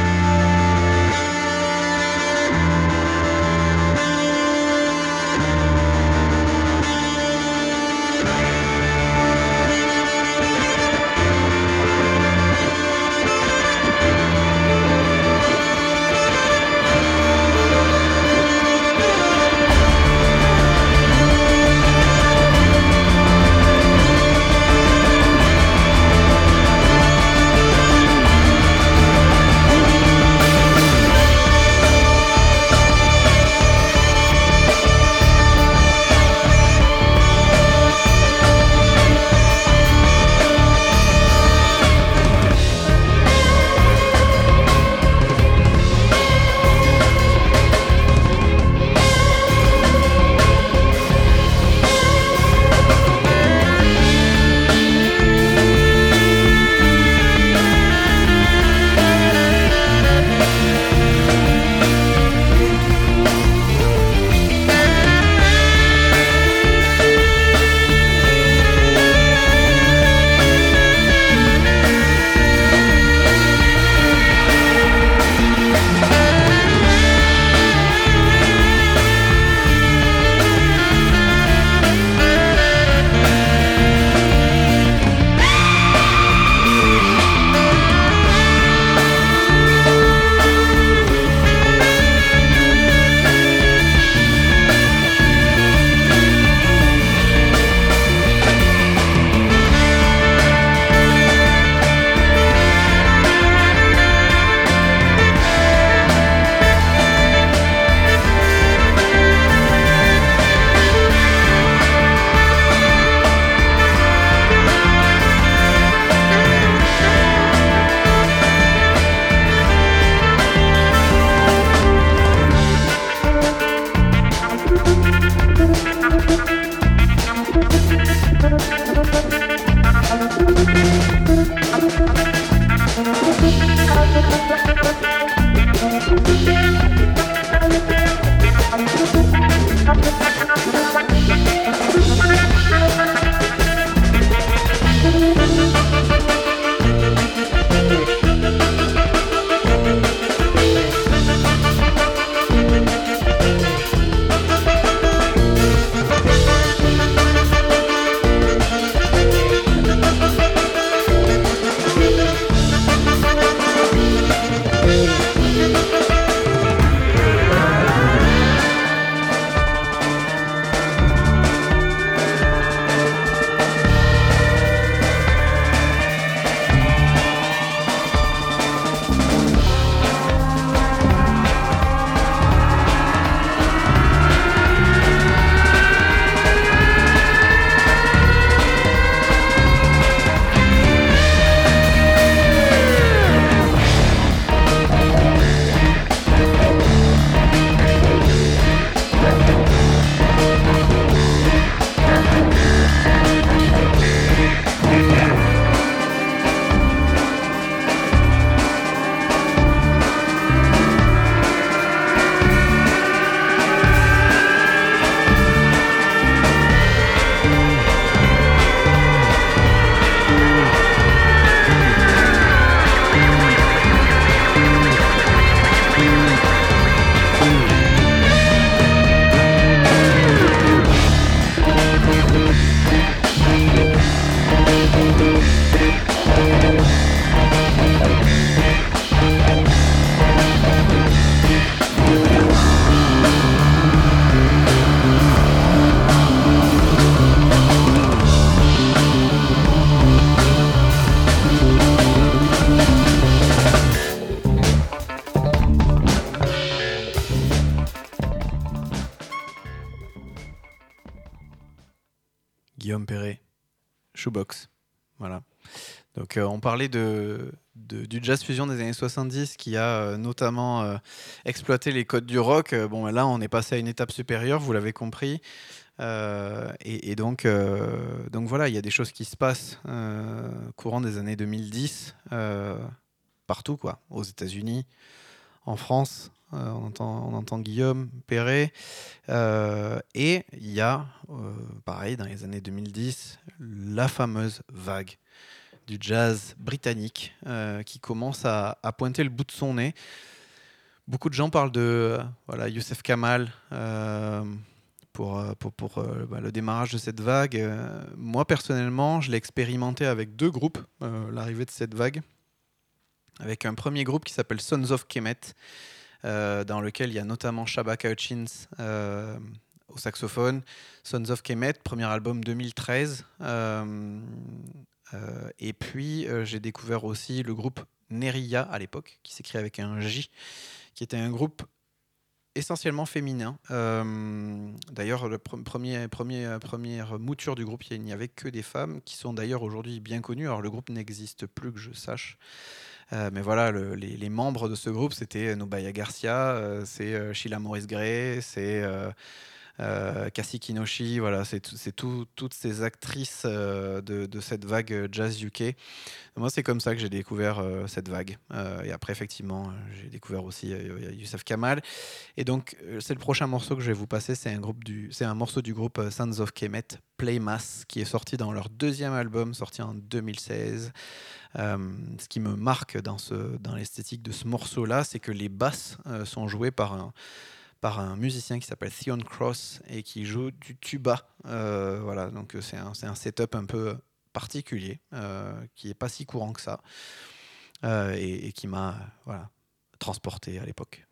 A: Shoebox. Voilà. Donc euh, on parlait du jazz fusion des années 70 qui a euh, notamment euh, exploité les codes du rock. Bon, là, on est passé à une étape supérieure, vous l'avez compris. Et, donc, voilà, il y a des choses qui se passent courant des années 2010 euh, partout, quoi, aux États-Unis, en France. on, entend, on entend Guillaume Perret. et il y a, pareil, dans les années 2010, la fameuse vague du jazz britannique euh, qui commence à, pointer le bout de son nez. Beaucoup de gens parlent de euh, voilà, Youssef Kamal euh, pour, euh, pour, pour, euh, bah, le démarrage de cette vague. Euh, moi, personnellement, je l'ai expérimenté avec deux groupes, euh, l'arrivée de cette vague. Avec un premier groupe qui s'appelle Sons of Kemet, euh, dans lequel il y a notamment Shabaka Hutchins euh, au saxophone. Sons of Kemet, premier album 2013. Euh, euh, et puis, euh, j'ai découvert aussi le groupe Neria à l'époque, qui s'écrit avec un J, qui était un groupe essentiellement féminin. D'ailleurs, le pre- premier, premier, première mouture du groupe, il n'y avait que des femmes, qui sont d'ailleurs aujourd'hui bien connues. Alors, le groupe n'existe plus, que je sache. Mais voilà, le- les, membres de ce groupe, c'était Nobaya Garcia, c'est Sheila Maurice Gray, c'est euh, Cassie Kinoshi, voilà, c'est tout- toutes ces actrices euh, de, cette vague euh, jazz UK. Moi, c'est comme ça que j'ai découvert euh, cette vague. Et après, effectivement, j'ai découvert aussi Youssef Kamal. Et donc, c'est le prochain morceau que je vais vous passer. C'est un, morceau du groupe Sons of Kemet, Play Mass, qui est sorti dans leur deuxième album, sorti en 2016. Euh, ce qui me marque dans, dans l'esthétique de ce morceau-là, c'est que les basses sont jouées par un, par un musicien qui s'appelle Theon Cross et qui joue du tuba. Euh, voilà, donc euh, c'est un, un setup un peu particulier, euh, qui n'est pas si courant que ça, et, qui m'a transporté à l'époque.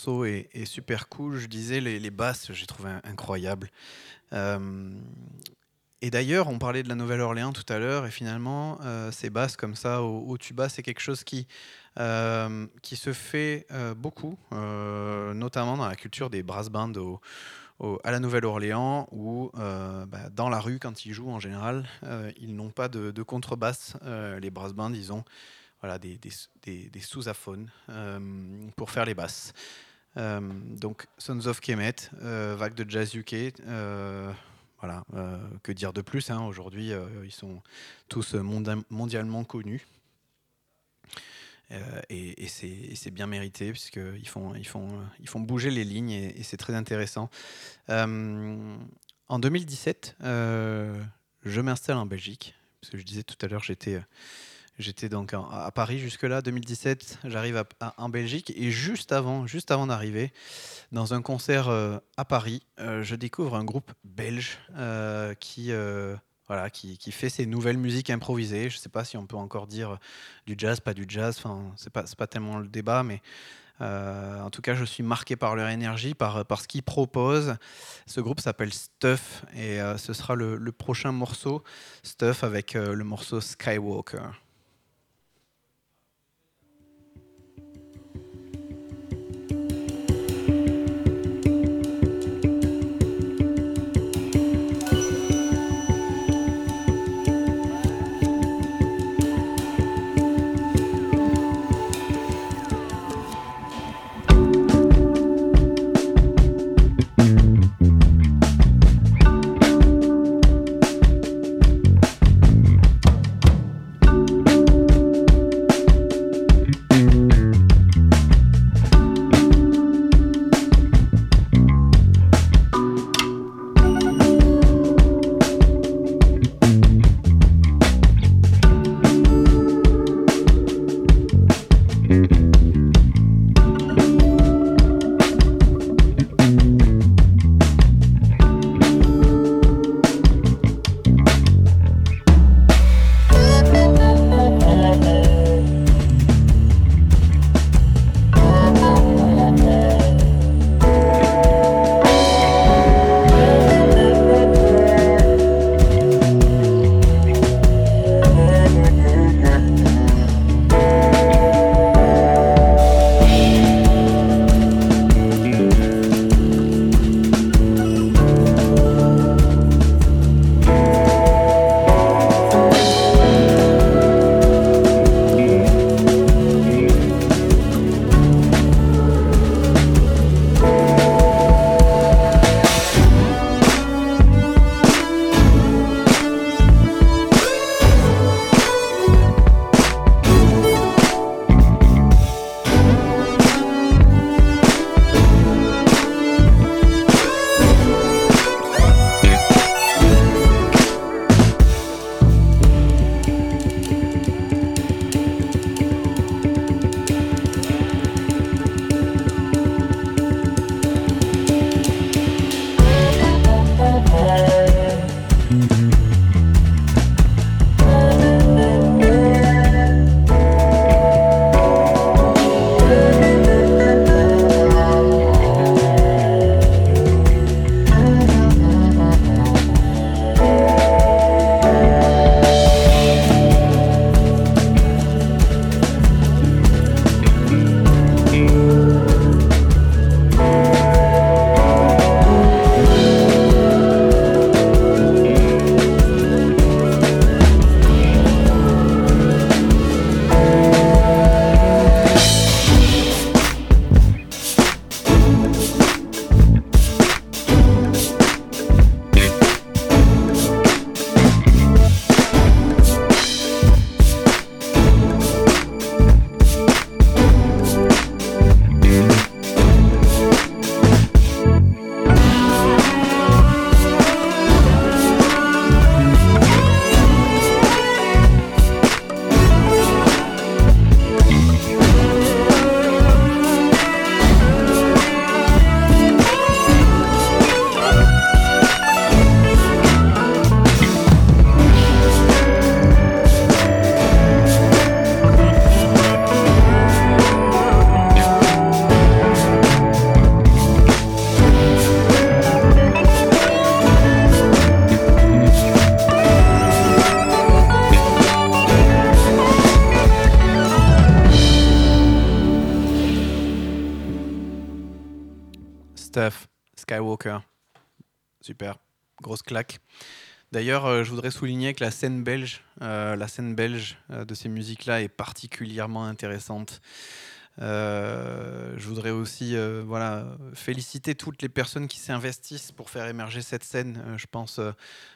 A: Morceau est, super cool. Je disais, les, basses, j'ai trouvé incroyables. Euh, et d'ailleurs, on parlait de la Nouvelle-Orléans tout à l'heure, et finalement, euh, ces basses comme ça au, au tuba, c'est quelque chose qui, euh, qui se fait beaucoup, notamment dans la culture des brass bands à la Nouvelle-Orléans, où bah, dans la rue, quand ils jouent en général, ils n'ont pas de, de contrebasse. Les brass bands, ils ont voilà, des, des, sous-aphones pour faire les basses. Euh, donc, Sons of Kemet, euh, vague de jazz UK. euh, voilà, que dire de plus hein, Aujourd'hui, ils sont tous mondia- mondialement connus. Et c'est bien mérité, puisqu'ils font, ils font, bouger les lignes et, et c'est très intéressant. En 2017, euh, je m'installe en Belgique, parce que je disais tout à l'heure, j'étais. J'étais donc à Paris jusque-là, 2017, j'arrive en Belgique et juste avant, juste avant d'arriver, dans un concert euh, à Paris, euh, je découvre un groupe belge euh, qui, voilà, qui, fait ses nouvelles musiques improvisées. Je ne sais pas si on peut encore dire du jazz, pas du jazz, enfin, c'est pas, c'est pas tellement le débat, mais en tout cas, je suis marqué par leur énergie, par, par ce qu'ils proposent. Ce groupe s'appelle Stuff et ce sera le, prochain morceau, Stuff, avec le morceau Skywalker. D'ailleurs, euh, je voudrais souligner que la scène belge, euh, la scène belge euh, de ces musiques-là est particulièrement intéressante. Je voudrais aussi voilà, féliciter toutes les personnes qui s'investissent pour faire émerger cette scène. Je pense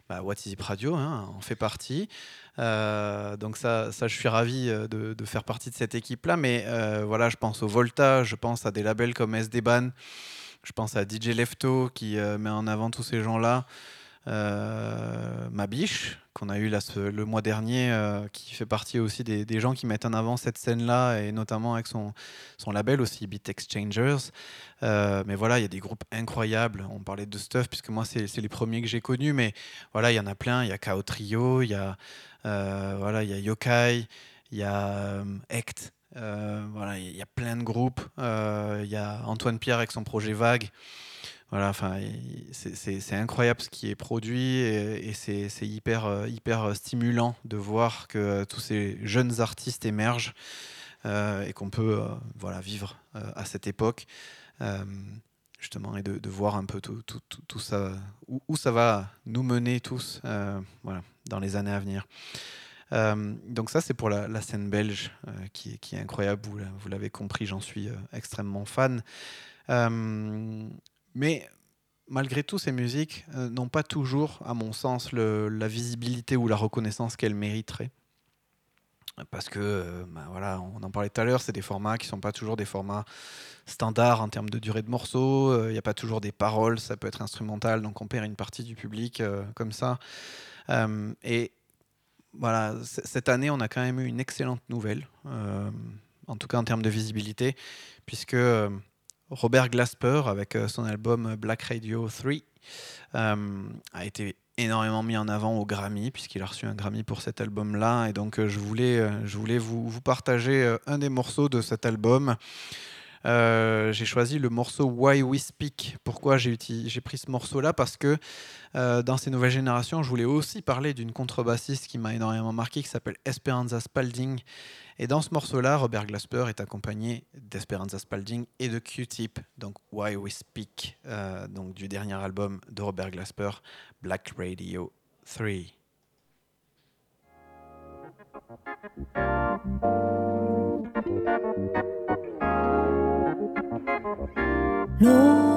A: bah, What is It Radio hein, en fait partie. Donc ça, ça, je suis ravi de, de faire partie de cette équipe-là. Mais voilà, je pense au Volta, je pense à des labels comme SD-Ban, je pense à DJ Lefto qui met en avant tous ces gens-là. Euh, Mabiche, qu'on a eu le mois dernier, euh, qui fait partie aussi des, gens qui mettent en avant cette scène-là, et notamment avec son, son label aussi, Beat Exchangers. Euh, mais voilà, il y a des groupes incroyables. On parlait de Stuff, puisque moi, c'est les premiers que j'ai connus, mais voilà, il y en a plein. Il y a Kao Trio, il y a, euh, voilà, il y a Yokai, il y a. Euh, voilà, il y a plein de groupes. Il y a Antoine Pierre avec son projet Vague. Voilà, c'est- incroyable ce qui est produit et, c'est hyper, euh, hyper euh, stimulant de voir que euh, tous ces jeunes artistes émergent et qu'on peut voilà, vivre à cette époque. justement, et de, voir un peu tout, ça, où, ça va nous mener tous voilà, dans les années à venir. Donc ça, c'est pour la, scène belge qui, est- incroyable. Vous, l'a- vous l'avez compris, j'en suis extrêmement fan. Euh, mais malgré tout, ces musiques euh, n'ont pas toujours, à mon sens, la visibilité ou la reconnaissance qu'elles mériteraient. Parce que, euh, bah, voilà, on en parlait tout à l'heure, c'est des formats qui ne sont pas toujours des formats standards en termes de durée de morceaux. euh, Il n'y a pas toujours des paroles, ça peut être instrumental, donc on perd une partie du public euh, comme ça. Euh, et voilà, cette année, on a quand même eu une excellente nouvelle, euh, en tout cas en termes de visibilité, puisque euh, Robert Glasper, avec euh, son album Black Radio 3, euh, a été énormément mis en avant au Grammy, puisqu'il a reçu un Grammy pour cet album-là. Et donc, euh, je voulais, je voulais vous, partager un des morceaux de cet album. J'ai choisi le morceau Why We Speak. Pourquoi j'ai j'ai pris ce morceau-là? Parce que dans ces nouvelles générations, je voulais aussi parler d'une contrebassiste qui m'a énormément marqué, qui s'appelle Esperanza Spalding. Et dans ce morceau-là, Robert Glasper est accompagné d'Esperanza Spalding et de Q-Tip, donc Why We Speak, euh, donc du dernier album de Robert Glasper, Black Radio 3.
H: Cours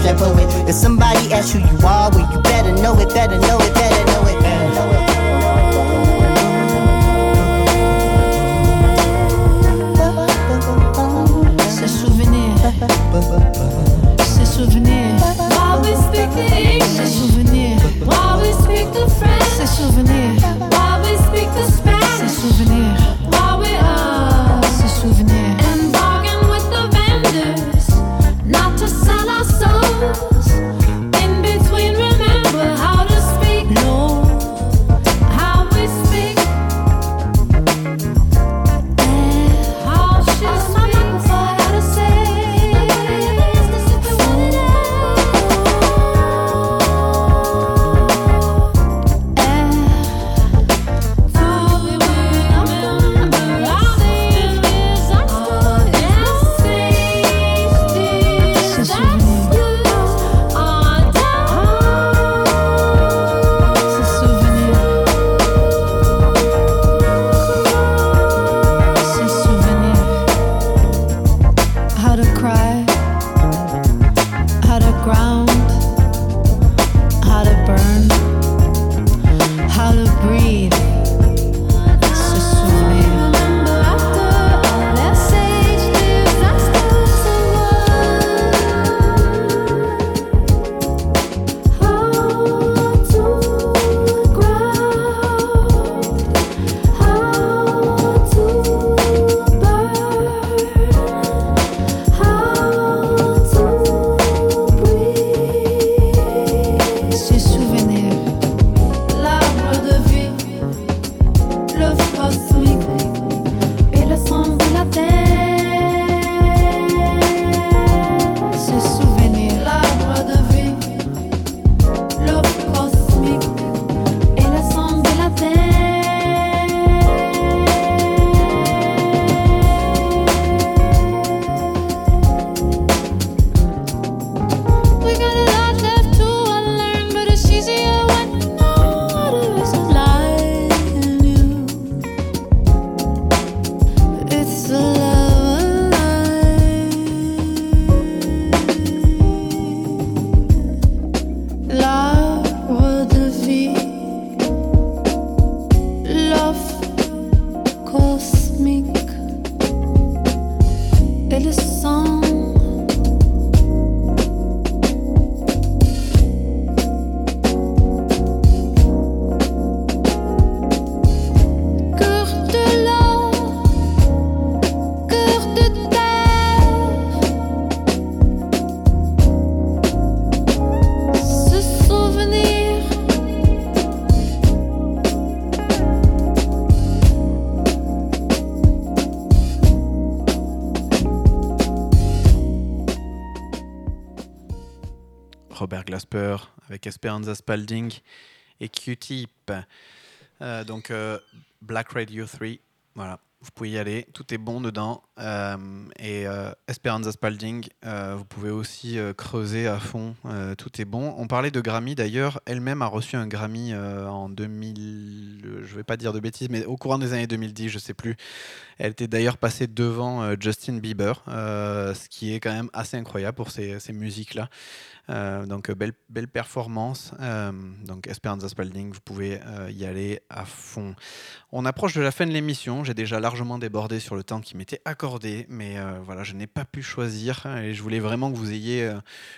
H: abstract poet. If somebody asks who you are, well, you better know it, better know it,
K: Se souvenir.
A: Esperanza Spalding et Q-Tip. Euh, donc euh, Black Radio 3, voilà, vous pouvez y aller, tout est bon dedans. Euh, et Esperanza Spalding, vous pouvez aussi creuser à fond, tout est bon. On parlait de Grammy d'ailleurs, elle-même a reçu un Grammy en 2000, euh, je vais pas dire de bêtises, mais au courant des années 2010, je sais plus. Elle était d'ailleurs passée devant Justin Bieber, ce qui est quand même assez incroyable pour ces musiques-là. Euh, donc euh, belle, performance. Euh, donc Esperanza Spalding, vous pouvez y aller à fond. On approche de la fin de l'émission. J'ai déjà largement débordé sur le temps qui m'était accordé, mais voilà, je n'ai pas pu choisir et je voulais vraiment que vous ayez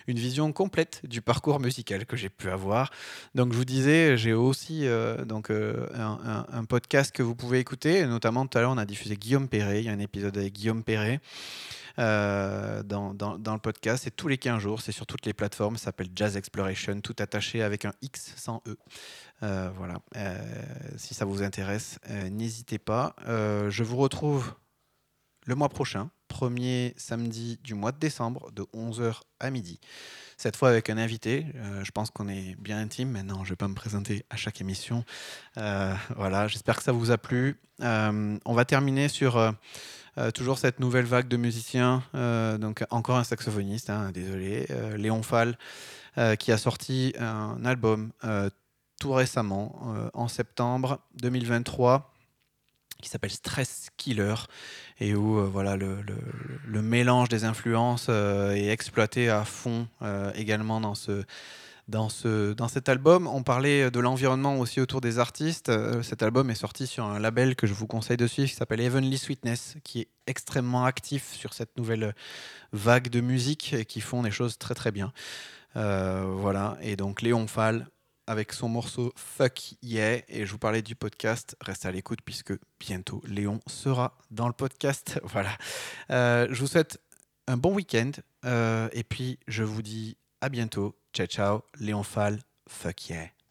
A: une vision complète du parcours musical que j'ai pu avoir. Donc je vous disais, j'ai aussi donc un, un- un podcast que vous pouvez écouter. Notamment tout à l'heure, on a diffusé Guillaume Perret. Il y a un épisode avec Guillaume Perret. Euh, dans, le podcast. C'est tous les 15 jours, c'est sur toutes les plateformes. Ça s'appelle Jazz Exploration, tout attaché avec un X sans E. Euh, voilà. Euh, si ça vous intéresse, n'hésitez pas. Je vous retrouve le mois prochain, premier samedi du mois de décembre, de 11h à midi. cette fois avec un invité. Je pense qu'on est bien intime maintenant. Je ne vais pas me présenter à chaque émission. Voilà, j'espère que ça vous a plu. On va terminer sur toujours cette nouvelle vague de musiciens. Euh, donc encore un saxophoniste, hein, désolé, euh, Léon Fall, euh, qui a sorti un album euh, tout récemment, euh, en septembre 2023 qui s'appelle Stress Killer et où euh, voilà le, mélange des influences euh, est exploité à fond euh, également dans ce dans, ce, dans cet album. On parlait de l'environnement aussi autour des artistes. Euh, cet album est sorti sur un label que je vous conseille de suivre qui s'appelle Heavenly Sweetness, qui est extrêmement actif sur cette nouvelle vague de musique et qui font des choses très très bien. Euh, voilà, et donc Léon Fall avec son morceau Fuck Yeah. Et je vous parlais du podcast. Restez à l'écoute puisque bientôt Léon sera dans le podcast. Voilà. Euh, je vous souhaite un bon week-end. et puis je vous dis à bientôt. Ciao, ciao. Léon Fall, Fuck Yeah.